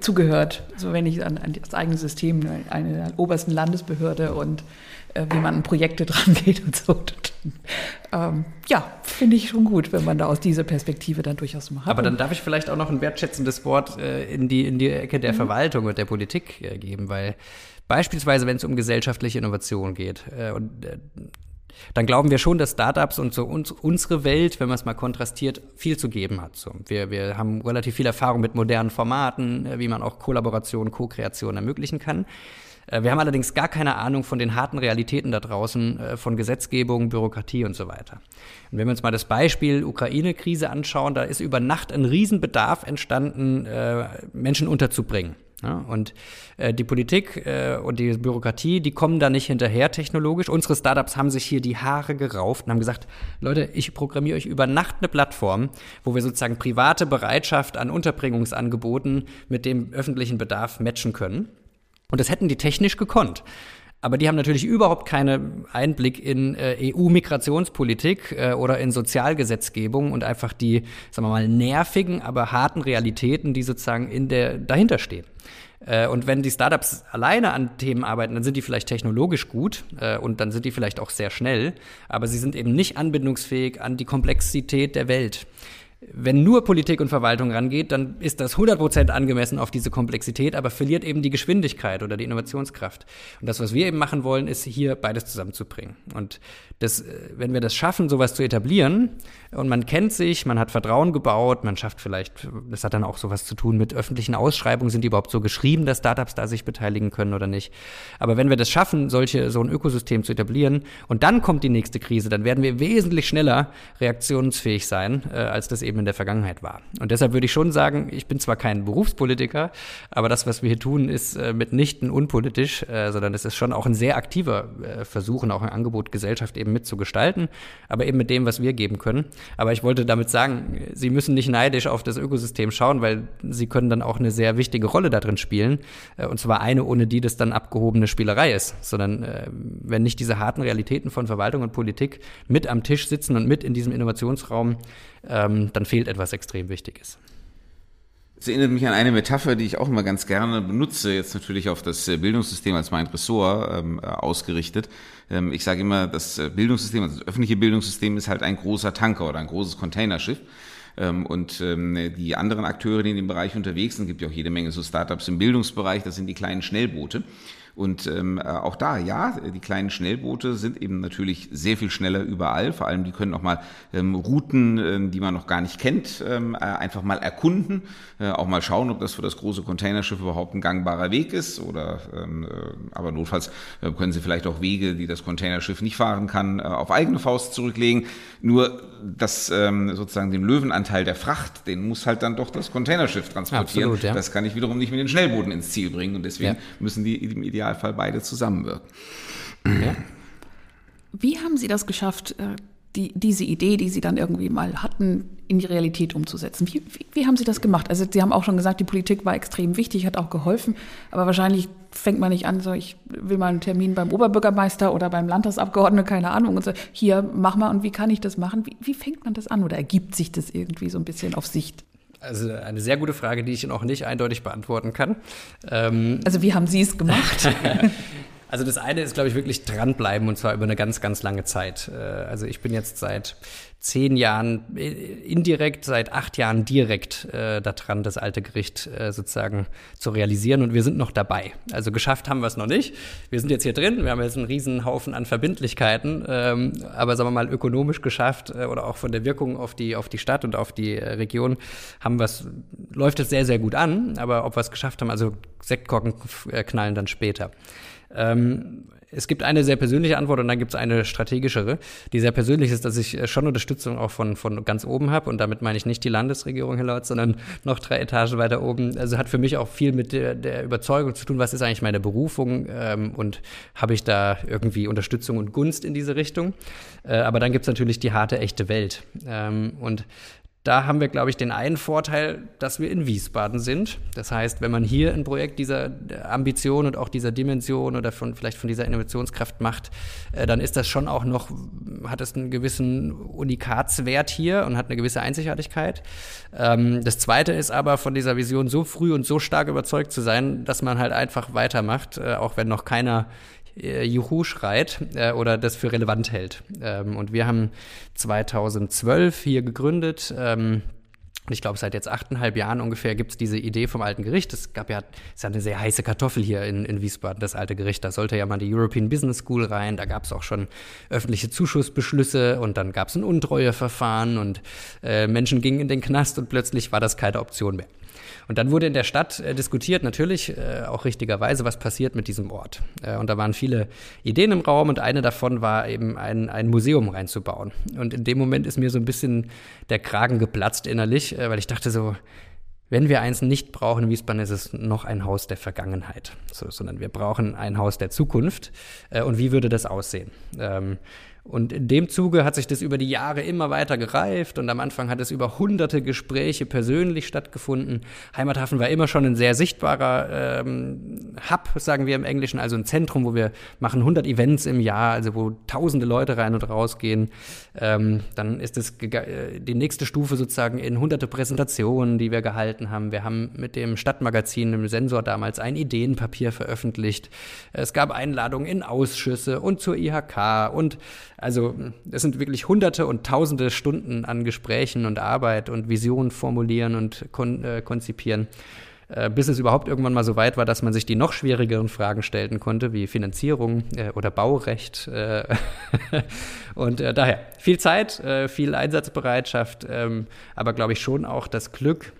zugehört, so wenn ich an, an, das eigene System, eine obersten Landesbehörde und äh, wie man an Projekte dran geht und so. Ähm, ja, finde ich schon gut, wenn man da aus dieser Perspektive dann durchaus mal hat. Aber dann darf ich vielleicht auch noch ein wertschätzendes Wort äh, in, die, in die Ecke der mhm. Verwaltung und der Politik äh, geben, weil beispielsweise, wenn es um gesellschaftliche Innovation geht äh, und äh, dann glauben wir schon, dass Startups und so uns, unsere Welt, wenn man es mal kontrastiert, viel zu geben hat. So, wir, wir haben relativ viel Erfahrung mit modernen Formaten, äh, wie man auch Kollaboration, Co-Kreation ermöglichen kann. Äh, wir haben allerdings gar keine Ahnung von den harten Realitäten da draußen, äh, von Gesetzgebung, Bürokratie und so weiter. Und wenn wir uns mal das Beispiel Ukraine-Krise anschauen, da ist über Nacht ein Riesenbedarf entstanden, Menschen unterzubringen. Und die Politik und die Bürokratie, die kommen da nicht hinterher technologisch. Unsere Startups haben sich hier die Haare gerauft und haben gesagt, Leute, ich programmiere euch über Nacht eine Plattform, wo wir sozusagen private Bereitschaft an Unterbringungsangeboten mit dem öffentlichen Bedarf matchen können. Und das hätten die technisch gekonnt. Aber die haben natürlich überhaupt keinen Einblick in äh, EU-Migrationspolitik äh, oder in Sozialgesetzgebung und einfach die, sagen wir mal, nervigen, aber harten Realitäten, die sozusagen in der dahinter stehen. Äh, und wenn die Startups alleine an Themen arbeiten, dann sind die vielleicht technologisch gut äh, und dann sind die vielleicht auch sehr schnell, aber sie sind eben nicht anbindungsfähig an die Komplexität der Welt wenn nur Politik und Verwaltung rangeht, dann ist das 100% angemessen auf diese Komplexität, aber verliert eben die Geschwindigkeit oder die Innovationskraft. Und das, was wir eben machen wollen, ist hier beides zusammenzubringen. Und das, äh, wenn wir das schaffen, sowas zu etablieren und man kennt sich, man hat Vertrauen gebaut, man schafft vielleicht, das hat dann auch sowas zu tun mit öffentlichen Ausschreibungen, sind die überhaupt so geschrieben, dass Startups da sich beteiligen können oder nicht. Aber wenn wir das schaffen, solche, so ein Ökosystem zu etablieren und dann kommt die nächste Krise, dann werden wir wesentlich schneller reaktionsfähig sein, äh, als das eben in der Vergangenheit war. Und deshalb würde ich schon sagen, ich bin zwar kein Berufspolitiker, aber das, was wir hier tun, ist äh, mitnichten unpolitisch, äh, sondern es ist schon auch ein sehr aktiver äh, Versuch auch ein Angebot, Gesellschaft eben mitzugestalten, aber eben mit dem, was wir geben können. Aber ich wollte damit sagen, Sie müssen nicht neidisch auf das Ökosystem schauen, weil Sie können dann auch eine sehr wichtige Rolle da drin spielen. Äh, und zwar eine, ohne die das dann abgehobene Spielerei ist, sondern äh, wenn nicht diese harten Realitäten von Verwaltung und Politik mit am Tisch sitzen und mit in diesem Innovationsraum, ähm, dann fehlt etwas extrem Wichtiges. Es erinnert mich an eine Metapher, die ich auch immer ganz gerne benutze, jetzt natürlich auf das äh, Bildungssystem als mein Ressort ähm, äh, ausgerichtet. Ähm, ich sage immer, das äh, Bildungssystem, also das öffentliche Bildungssystem ist halt ein großer Tanker oder ein großes Containerschiff. Ähm, und ähm, die anderen Akteure, die in dem Bereich unterwegs sind, gibt ja auch jede Menge so Startups im Bildungsbereich, das sind die kleinen Schnellboote. Und ähm, äh, auch da, ja, die kleinen Schnellboote sind eben natürlich sehr viel schneller überall. Vor allem, die können auch mal ähm, Routen, ähm, die man noch gar nicht kennt, ähm, äh, einfach mal erkunden. Äh, auch mal schauen, ob das für das große Containerschiff überhaupt ein gangbarer Weg ist. Oder ähm, äh, aber notfalls können sie vielleicht auch Wege, die das Containerschiff nicht fahren kann, äh, auf eigene Faust zurücklegen. Nur das ähm, sozusagen den Löwenanteil der Fracht, den muss halt dann doch das Containerschiff transportieren. Absolut, ja. Das kann ich wiederum nicht mit den Schnellbooten ins Ziel bringen. Und deswegen ja. müssen die im Ideal Idealfall beide zusammenwirken. Ja. Wie haben Sie das geschafft, äh, die, diese Idee, die Sie dann irgendwie mal hatten, in die Realität umzusetzen? Wie, wie, wie, haben Sie das gemacht? Also Sie haben auch schon gesagt, die Politik war extrem wichtig, hat auch geholfen, aber wahrscheinlich fängt man nicht an, so ich will mal einen Termin beim Oberbürgermeister oder beim Landtagsabgeordneten, keine Ahnung, und so, hier, mach mal und wie kann ich das machen? Wie, wie fängt man das an oder ergibt sich das irgendwie so ein bisschen auf Sicht? Also eine sehr gute Frage, die ich noch nicht eindeutig beantworten kann. Ähm, also wie haben Sie es gemacht? Also das eine ist, glaube ich, wirklich dranbleiben und zwar über eine ganz, ganz lange Zeit. Äh, also ich bin jetzt seit zehn Jahren äh, indirekt, seit acht Jahren direkt äh, daran, das alte Gericht äh, sozusagen zu realisieren und wir sind noch dabei. Also geschafft haben wir es noch nicht. Wir sind jetzt hier drin, wir haben jetzt einen riesen Haufen an Verbindlichkeiten, ähm, aber sagen wir mal ökonomisch geschafft äh, oder auch von der Wirkung auf die, auf die Stadt und auf die äh, Region haben wir es, läuft es sehr, sehr gut an, aber ob wir es geschafft haben, also Sektkorken knallen dann später. Ähm, es gibt eine sehr persönliche Antwort und dann gibt es eine strategischere. Die sehr persönlich ist, dass ich äh, schon Unterstützung auch von, von ganz oben habe und damit meine ich nicht die Landesregierung, Herr Lautz, sondern noch drei Etagen weiter oben. Also hat für mich auch viel mit der, der Überzeugung zu tun, was ist eigentlich meine Berufung ähm, und habe ich da irgendwie Unterstützung und Gunst in diese Richtung. Äh, aber dann gibt es natürlich die harte, echte Welt. Ähm, und Da haben wir, glaube ich, den einen Vorteil, dass wir in Wiesbaden sind. Das heißt, wenn man hier ein Projekt dieser Ambition und auch dieser Dimension oder von, vielleicht von dieser Innovationskraft macht, äh, dann ist das schon auch noch, hat es einen gewissen Unikatswert hier und hat eine gewisse Einzigartigkeit. Ähm, das zweite ist aber, von dieser Vision so früh und so stark überzeugt zu sein, dass man halt einfach weitermacht, äh, auch wenn noch keiner Juhu schreit äh, oder das für relevant hält. Ähm, und wir haben 2012 hier gegründet. Ähm, ich glaube, seit jetzt achteinhalb Jahren ungefähr gibt es diese Idee vom alten Gericht. Es gab ja, ist ja eine sehr heiße Kartoffel hier in, in Wiesbaden, das alte Gericht. Da sollte ja mal die European Business School rein. Da gab es auch schon öffentliche Zuschussbeschlüsse und dann gab es ein Untreueverfahren und äh, Menschen gingen in den Knast und plötzlich war das keine Option mehr. Und dann wurde in der Stadt äh, diskutiert, natürlich äh, auch richtigerweise, was passiert mit diesem Ort. Äh, und da waren viele Ideen im Raum und eine davon war eben ein, ein Museum reinzubauen. Und in dem Moment ist mir so ein bisschen der Kragen geplatzt innerlich, äh, weil ich dachte so, wenn wir eins nicht brauchen in Wiesbaden, ist es noch ein Haus der Vergangenheit, so, sondern wir brauchen ein Haus der Zukunft. Äh, und wie würde das aussehen? Ähm, und in dem Zuge hat sich das über die Jahre immer weiter gereift und am Anfang hat es über hunderte Gespräche persönlich stattgefunden. Heimathafen war immer schon ein sehr sichtbarer ähm, Hub, sagen wir im Englischen, also ein Zentrum, wo wir machen 100 Events im Jahr, also wo tausende Leute rein und raus gehen. Ähm, dann ist es äh, die nächste Stufe sozusagen in hunderte Präsentationen, die wir gehalten haben. Wir haben mit dem Stadtmagazin, dem Sensor damals ein Ideenpapier veröffentlicht. Es gab Einladungen in Ausschüsse und zur IHK und also es sind wirklich hunderte und tausende Stunden an Gesprächen und Arbeit und Visionen formulieren und kon äh, konzipieren, äh, bis es überhaupt irgendwann mal so weit war, dass man sich die noch schwierigeren Fragen stellen konnte, wie Finanzierung äh, oder Baurecht. Äh, und äh, daher viel Zeit, äh, viel Einsatzbereitschaft, ähm, aber glaube ich schon auch das Glück,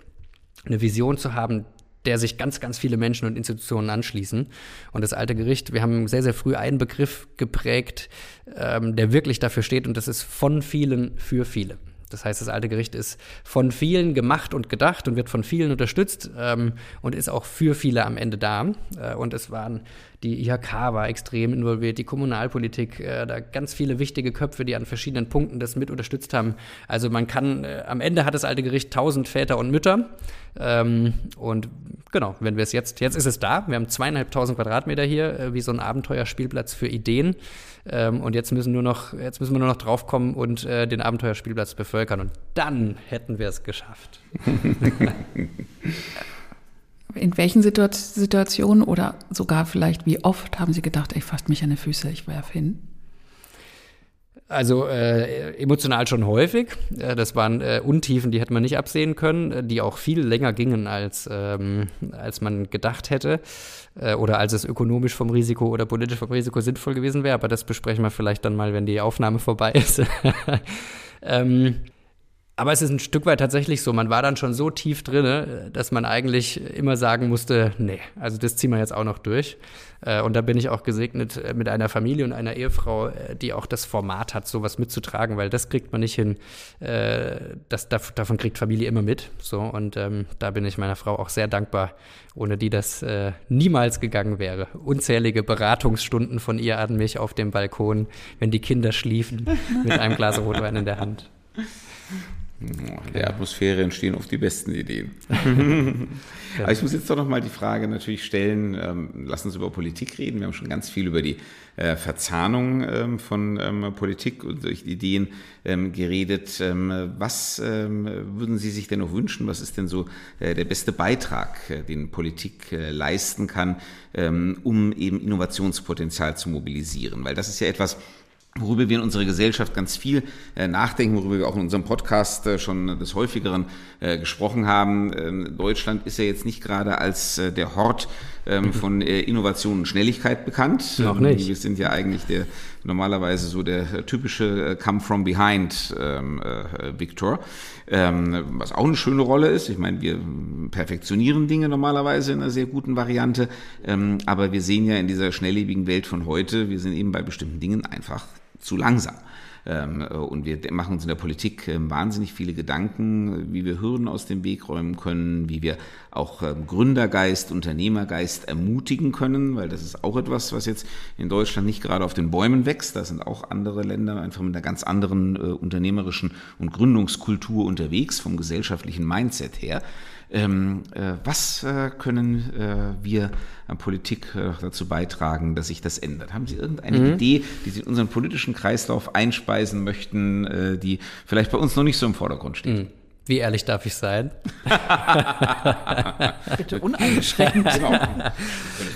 eine Vision zu haben, der sich ganz, ganz viele Menschen und Institutionen anschließen. Und das alte Gericht, wir haben sehr, sehr früh einen Begriff geprägt, ähm, der wirklich dafür steht, und das ist von vielen für viele. Das heißt, das alte Gericht ist von vielen gemacht und gedacht und wird von vielen unterstützt ähm, und ist auch für viele am Ende da. Äh, und es waren, die IHK war extrem involviert, die Kommunalpolitik, äh, da ganz viele wichtige Köpfe, die an verschiedenen Punkten das mit unterstützt haben. Also man kann, äh, am Ende hat das alte Gericht tausend Väter und Mütter. Ähm, und genau, wenn wir es jetzt, jetzt ist es da. Wir haben zweieinhalbtausend Quadratmeter hier, äh, wie so ein Abenteuerspielplatz für Ideen. Ähm, und jetzt müssen, nur noch, jetzt müssen wir nur noch draufkommen und äh, den Abenteuerspielplatz bevölkern. Und dann hätten wir es geschafft. In welchen Situationen oder sogar vielleicht wie oft haben Sie gedacht, ich fasse mich an die Füße, ich werfe hin? Also äh, emotional schon häufig. Äh, das waren äh, Untiefen, die hätte man nicht absehen können, äh, die auch viel länger gingen, als, ähm, als man gedacht hätte äh, oder als es ökonomisch vom Risiko oder politisch vom Risiko sinnvoll gewesen wäre. Aber das besprechen wir vielleicht dann mal, wenn die Aufnahme vorbei ist. ähm, aber es ist ein Stück weit tatsächlich so, man war dann schon so tief drin, dass man eigentlich immer sagen musste, nee, also das ziehen wir jetzt auch noch durch. Äh, und da bin ich auch gesegnet äh, mit einer Familie und einer Ehefrau, äh, die auch das Format hat, sowas mitzutragen, weil das kriegt man nicht hin. Das, davon kriegt Familie immer mit. So, und ähm, da bin ich meiner Frau auch sehr dankbar, ohne die das äh, niemals gegangen wäre. Unzählige Beratungsstunden von ihr an mich auf dem Balkon, wenn die Kinder schliefen, mit einem Glas Rotwein in der Hand. In der Atmosphäre entstehen oft die besten Ideen. Aber ich muss jetzt doch nochmal die Frage natürlich stellen, ähm, lass uns über Politik reden. Wir haben schon ganz viel über die äh, Verzahnung ähm, von ähm, Politik und durch Ideen ähm, geredet. Ähm, was ähm, würden Sie sich denn noch wünschen? Was ist denn so äh, der beste Beitrag, äh, den Politik äh, leisten kann, um eben Innovationspotenzial zu mobilisieren? Weil das ist ja etwas, worüber wir in unserer Gesellschaft ganz viel äh, nachdenken, worüber wir auch in unserem Podcast äh, schon des häufigeren äh, gesprochen haben. Ähm, Deutschland ist ja jetzt nicht gerade als der Hort ähm, mhm. von Innovation und Schnelligkeit bekannt. Noch ähm, nicht. Wir sind ja eigentlich der normalerweise so der typische Come from Behind ähm, Victor, was auch eine schöne Rolle ist. Ich meine, wir perfektionieren Dinge normalerweise in einer sehr guten Variante, aber wir sehen ja in dieser schnelllebigen Welt von heute, wir sind eben bei bestimmten Dingen einfach zu langsam. Ähm, äh, und wir machen uns in der Politik ähm, wahnsinnig viele Gedanken, wie wir Hürden aus dem Weg räumen können, wie wir auch ähm, Gründergeist, Unternehmergeist ermutigen können, weil das ist auch etwas, was jetzt in Deutschland nicht gerade auf den Bäumen wächst. Da sind auch andere Länder einfach mit einer ganz anderen äh, unternehmerischen und Gründungskultur unterwegs, vom gesellschaftlichen Mindset her. Ähm, äh, was äh, können äh, wir an Politik äh, dazu beitragen, dass sich das ändert? Haben Sie irgendeine mhm. Idee, die Sie in unseren politischen Kreislauf einspeisen möchten, äh, die vielleicht bei uns noch nicht so im Vordergrund steht? Mhm. Wie ehrlich darf ich sein? Bitte uneingeschränkt. Genau.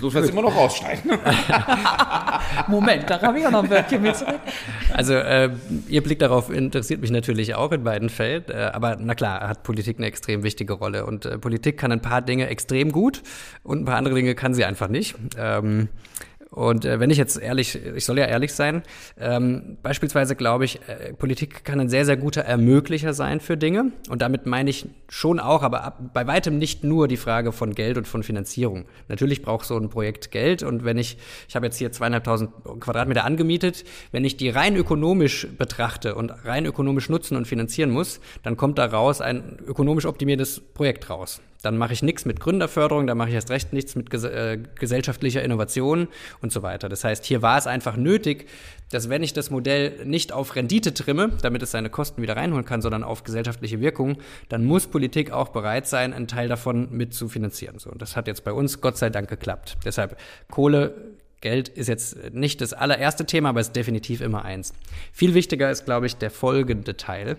Du kannst immer noch rausschneiden. Moment, da habe ich auch noch ein Wörtchen mit zurück. Also äh, Ihr Blick darauf interessiert mich natürlich auch in beiden Fällen. Äh, aber na klar, hat Politik eine extrem wichtige Rolle. Und äh, Politik kann ein paar Dinge extrem gut und ein paar andere Dinge kann sie einfach nicht. Ähm, und äh, wenn ich jetzt ehrlich, ich soll ja ehrlich sein, ähm, beispielsweise glaube ich, äh, Politik kann ein sehr, sehr guter Ermöglicher sein für Dinge. Und damit meine ich schon auch, aber ab, bei weitem nicht nur die Frage von Geld und von Finanzierung. Natürlich braucht so ein Projekt Geld. Und wenn ich, ich habe jetzt hier zweieinhalbtausend Quadratmeter angemietet, wenn ich die rein ökonomisch betrachte und rein ökonomisch nutzen und finanzieren muss, dann kommt daraus ein ökonomisch optimiertes Projekt raus. Dann mache ich nichts mit Gründerförderung, dann mache ich erst recht nichts mit ges äh, gesellschaftlicher Innovation und so weiter. Das heißt, hier war es einfach nötig, dass wenn ich das Modell nicht auf Rendite trimme, damit es seine Kosten wieder reinholen kann, sondern auf gesellschaftliche Wirkung, dann muss Politik auch bereit sein, einen Teil davon mit zu finanzieren. So, und das hat jetzt bei uns Gott sei Dank geklappt. Deshalb Kohle Geld ist jetzt nicht das allererste Thema, aber ist definitiv immer eins. Viel wichtiger ist, glaube ich, der folgende Teil.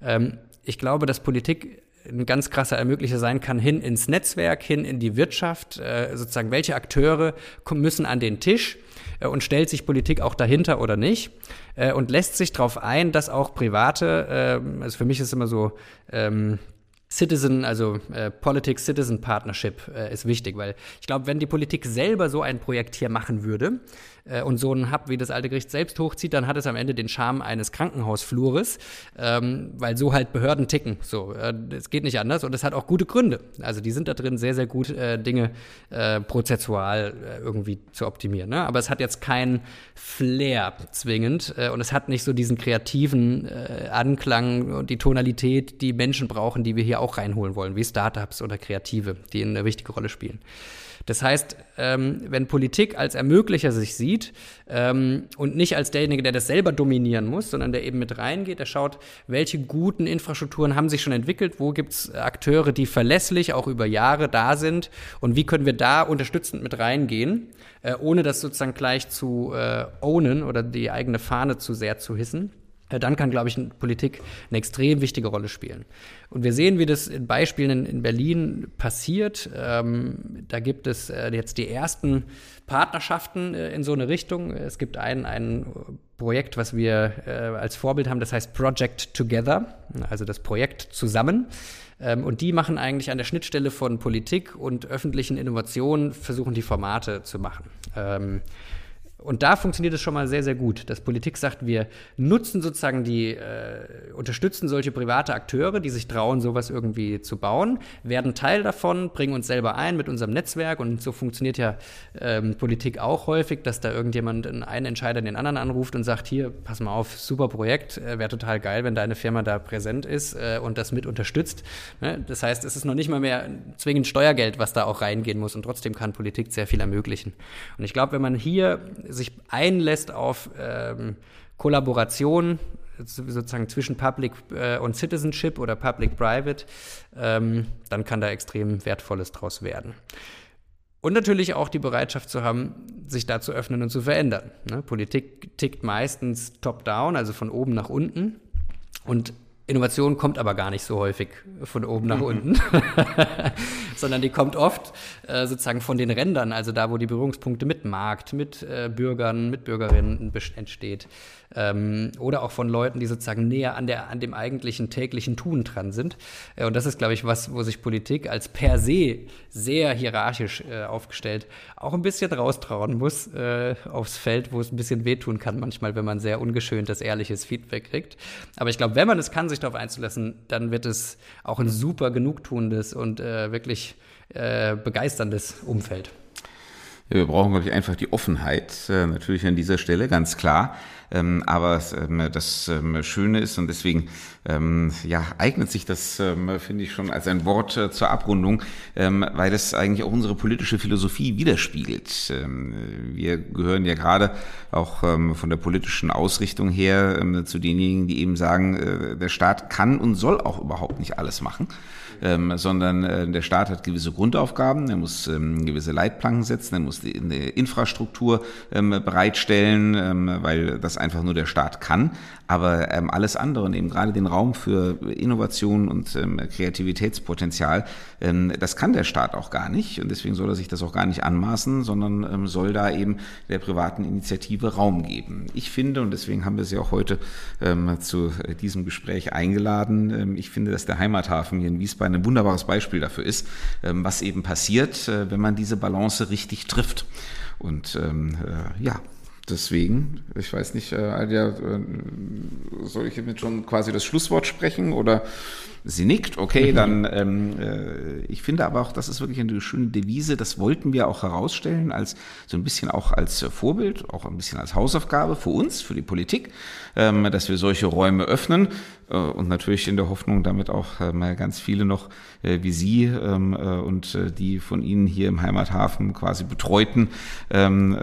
Ähm, ich glaube, dass Politik ein ganz krasser Ermöglicher sein kann, hin ins Netzwerk, hin in die Wirtschaft, äh, sozusagen, welche Akteure müssen an den Tisch äh, und stellt sich Politik auch dahinter oder nicht äh, und lässt sich darauf ein, dass auch private, äh, also für mich ist immer so, ähm, Citizen, also äh, Politics Citizen Partnership äh, ist wichtig, weil ich glaube, wenn die Politik selber so ein Projekt hier machen würde, äh, und so ein Hub wie das alte Gericht selbst hochzieht, dann hat es am Ende den Charme eines Krankenhausflures, ähm, weil so halt Behörden ticken. So, äh, es geht nicht anders und es hat auch gute Gründe. Also die sind da drin sehr, sehr gut, äh, Dinge äh, prozessual äh, irgendwie zu optimieren. Ne? Aber es hat jetzt keinen Flair zwingend äh, und es hat nicht so diesen kreativen äh, Anklang und die Tonalität, die Menschen brauchen, die wir hier auch reinholen wollen, wie Startups oder Kreative, die eine wichtige Rolle spielen. Das heißt, ähm, wenn Politik als Ermöglicher sich sieht ähm, und nicht als derjenige, der das selber dominieren muss, sondern der eben mit reingeht, der schaut, welche guten Infrastrukturen haben sich schon entwickelt, wo gibt es Akteure, die verlässlich auch über Jahre da sind und wie können wir da unterstützend mit reingehen, äh, ohne das sozusagen gleich zu äh, ownen oder die eigene Fahne zu sehr zu hissen dann kann, glaube ich, Politik eine extrem wichtige Rolle spielen. Und wir sehen, wie das in Beispielen in, Berlin passiert. Ähm, da gibt es äh, jetzt die ersten Partnerschaften äh, in so eine Richtung. Es gibt ein, ein Projekt, was wir äh, als Vorbild haben, das heißt Project Together, also das Projekt zusammen. Ähm, und die machen eigentlich an der Schnittstelle von Politik und öffentlichen Innovationen, versuchen die Formate zu machen. Ähm, und da funktioniert es schon mal sehr, sehr gut, dass Politik sagt, wir nutzen sozusagen die, äh, unterstützen solche private Akteure, die sich trauen, sowas irgendwie zu bauen, werden Teil davon, bringen uns selber ein mit unserem Netzwerk und so funktioniert ja ähm, Politik auch häufig, dass da irgendjemand, einen Entscheider den anderen anruft und sagt, hier, pass mal auf, super Projekt, äh, wäre total geil, wenn deine Firma da präsent ist äh, und das mit unterstützt. Ne? Das heißt, es ist noch nicht mal mehr zwingend Steuergeld, was da auch reingehen muss und trotzdem kann Politik sehr viel ermöglichen. Und ich glaube, wenn man hier sich einlässt auf ähm, Kollaboration sozusagen zwischen Public äh, und Citizenship oder Public-Private, ähm, dann kann da extrem Wertvolles draus werden. Und natürlich auch die Bereitschaft zu haben, sich da zu öffnen und zu verändern. Ne? Politik tickt meistens top-down, also von oben nach unten. Und Innovation kommt aber gar nicht so häufig von oben nach unten, sondern die kommt oft äh, sozusagen von den Rändern, also da, wo die Berührungspunkte mit Markt, mit äh, Bürgern, mit Bürgerinnen entsteht ähm, oder auch von Leuten, die sozusagen näher an, der, an dem eigentlichen täglichen Tun dran sind. Äh, und das ist, glaube ich, was, wo sich Politik als per se sehr hierarchisch äh, aufgestellt auch ein bisschen raustrauen muss äh, aufs Feld, wo es ein bisschen wehtun kann manchmal, wenn man sehr ungeschöntes, ehrliches Feedback kriegt. Aber ich glaube, wenn man es kann, sich darauf einzulassen, dann wird es auch ein super genugtuendes und äh, wirklich äh, begeisterndes Umfeld. Ja, wir brauchen, glaube ich, einfach die Offenheit, äh, natürlich an dieser Stelle, ganz klar. Ähm, aber ähm, das ähm, Schöne ist und deswegen ja, eignet sich das, finde ich, schon als ein Wort äh, zur Abrundung, weil es eigentlich auch unsere politische Philosophie widerspiegelt. Wir gehören ja gerade auch von der politischen Ausrichtung her zu denjenigen, die eben sagen, äh, der Staat kann und soll auch überhaupt nicht alles machen ähm, sondern äh, der Staat hat gewisse Grundaufgaben, er muss ähm, gewisse Leitplanken setzen, er muss die, eine Infrastruktur ähm, bereitstellen, weil das einfach nur der Staat kann. Aber ähm, alles andere eben gerade den Raum für Innovation und ähm, Kreativitätspotenzial, ähm, das kann der Staat auch gar nicht. Und deswegen soll er sich das auch gar nicht anmaßen, sondern ähm, soll da eben der privaten Initiative Raum geben. Ich finde, und deswegen haben wir Sie auch heute ähm, zu diesem Gespräch eingeladen, ähm, ich finde, dass der Heimathafen hier in Wiesbaden ein wunderbares Beispiel dafür ist, ähm, was eben passiert, äh, wenn man diese Balance richtig trifft. Und ähm, äh, ja, Deswegen, ich weiß nicht, äh, Alia, äh, soll ich hiermit schon quasi das Schlusswort sprechen oder sie nickt? Okay, dann, ähm, äh, ich finde aber auch, das ist wirklich eine schöne Devise, das wollten wir auch herausstellen, als so ein bisschen auch als Vorbild, auch ein bisschen als Hausaufgabe für uns, für die Politik, ähm, dass wir solche Räume öffnen äh, und natürlich in der Hoffnung, damit auch äh, ganz viele noch äh, wie Sie ähm, und die von Ihnen hier im Heimathafen quasi betreuten ähm,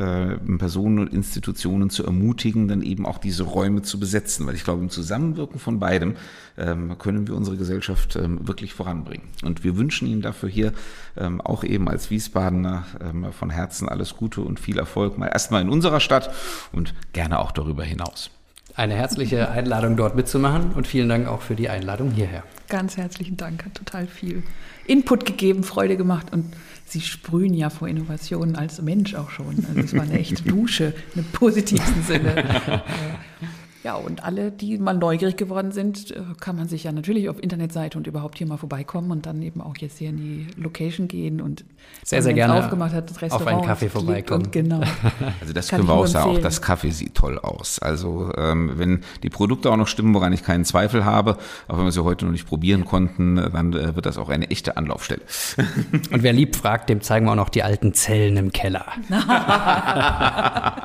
Personen und Institutionen zu ermutigen, dann eben auch diese Räume zu besetzen. Weil ich glaube, im Zusammenwirken von beidem ähm, können wir unsere Gesellschaft wirklich voranbringen. Und wir wünschen Ihnen dafür hier auch eben als Wiesbadener von Herzen alles Gute und viel Erfolg. Mal erstmal in unserer Stadt und gerne auch darüber hinaus eine herzliche Einladung dort mitzumachen und vielen Dank auch für die Einladung hierher. Ganz herzlichen Dank, hat total viel Input gegeben, Freude gemacht und Sie sprühen ja vor Innovationen als Mensch auch schon. Also es war eine echte Dusche im positivsten Sinne. Ja, und alle, die mal neugierig geworden sind, äh, kann man sich ja natürlich auf Internetseite und überhaupt hier mal vorbeikommen und dann eben auch jetzt hier in die Location gehen und sehr, sehr gerne aufgemacht hat, das Restaurant auf einen Kaffee vorbeikommen. Und genau. Also das können wir auch sagen, auch das Kaffee sieht toll aus. Also ähm, wenn die Produkte auch noch stimmen, woran ich keinen Zweifel habe, auch wenn wir sie heute noch nicht probieren konnten, dann äh, wird das auch eine echte Anlaufstelle. Und wer lieb fragt, dem zeigen wir auch noch die alten Zellen im Keller. Na,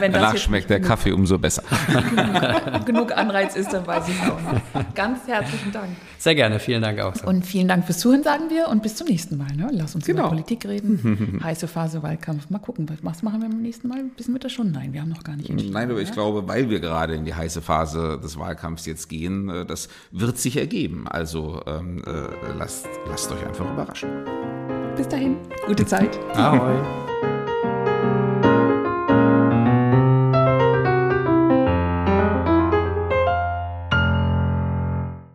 Danach schmeckt der Kaffee umso besser. Genug, genug Anreiz ist, dann weiß ich auch nicht. Ganz herzlichen Dank. Sehr gerne, vielen Dank auch. So. Und vielen Dank fürs Zuhören, sagen wir, und bis zum nächsten Mal. Ne? Lass uns genau. über Politik reden. Heiße Phase Wahlkampf. Mal gucken, was machen wir beim nächsten Mal? Wissen wir das schon? Nein, wir haben noch gar nicht entschieden. Nein, aber ich glaube, weil wir gerade in die heiße Phase des Wahlkampfs jetzt gehen, äh, das wird sich ergeben. Also ähm, äh, lasst, lasst euch einfach überraschen. Bis dahin, gute Zeit. Ahoi.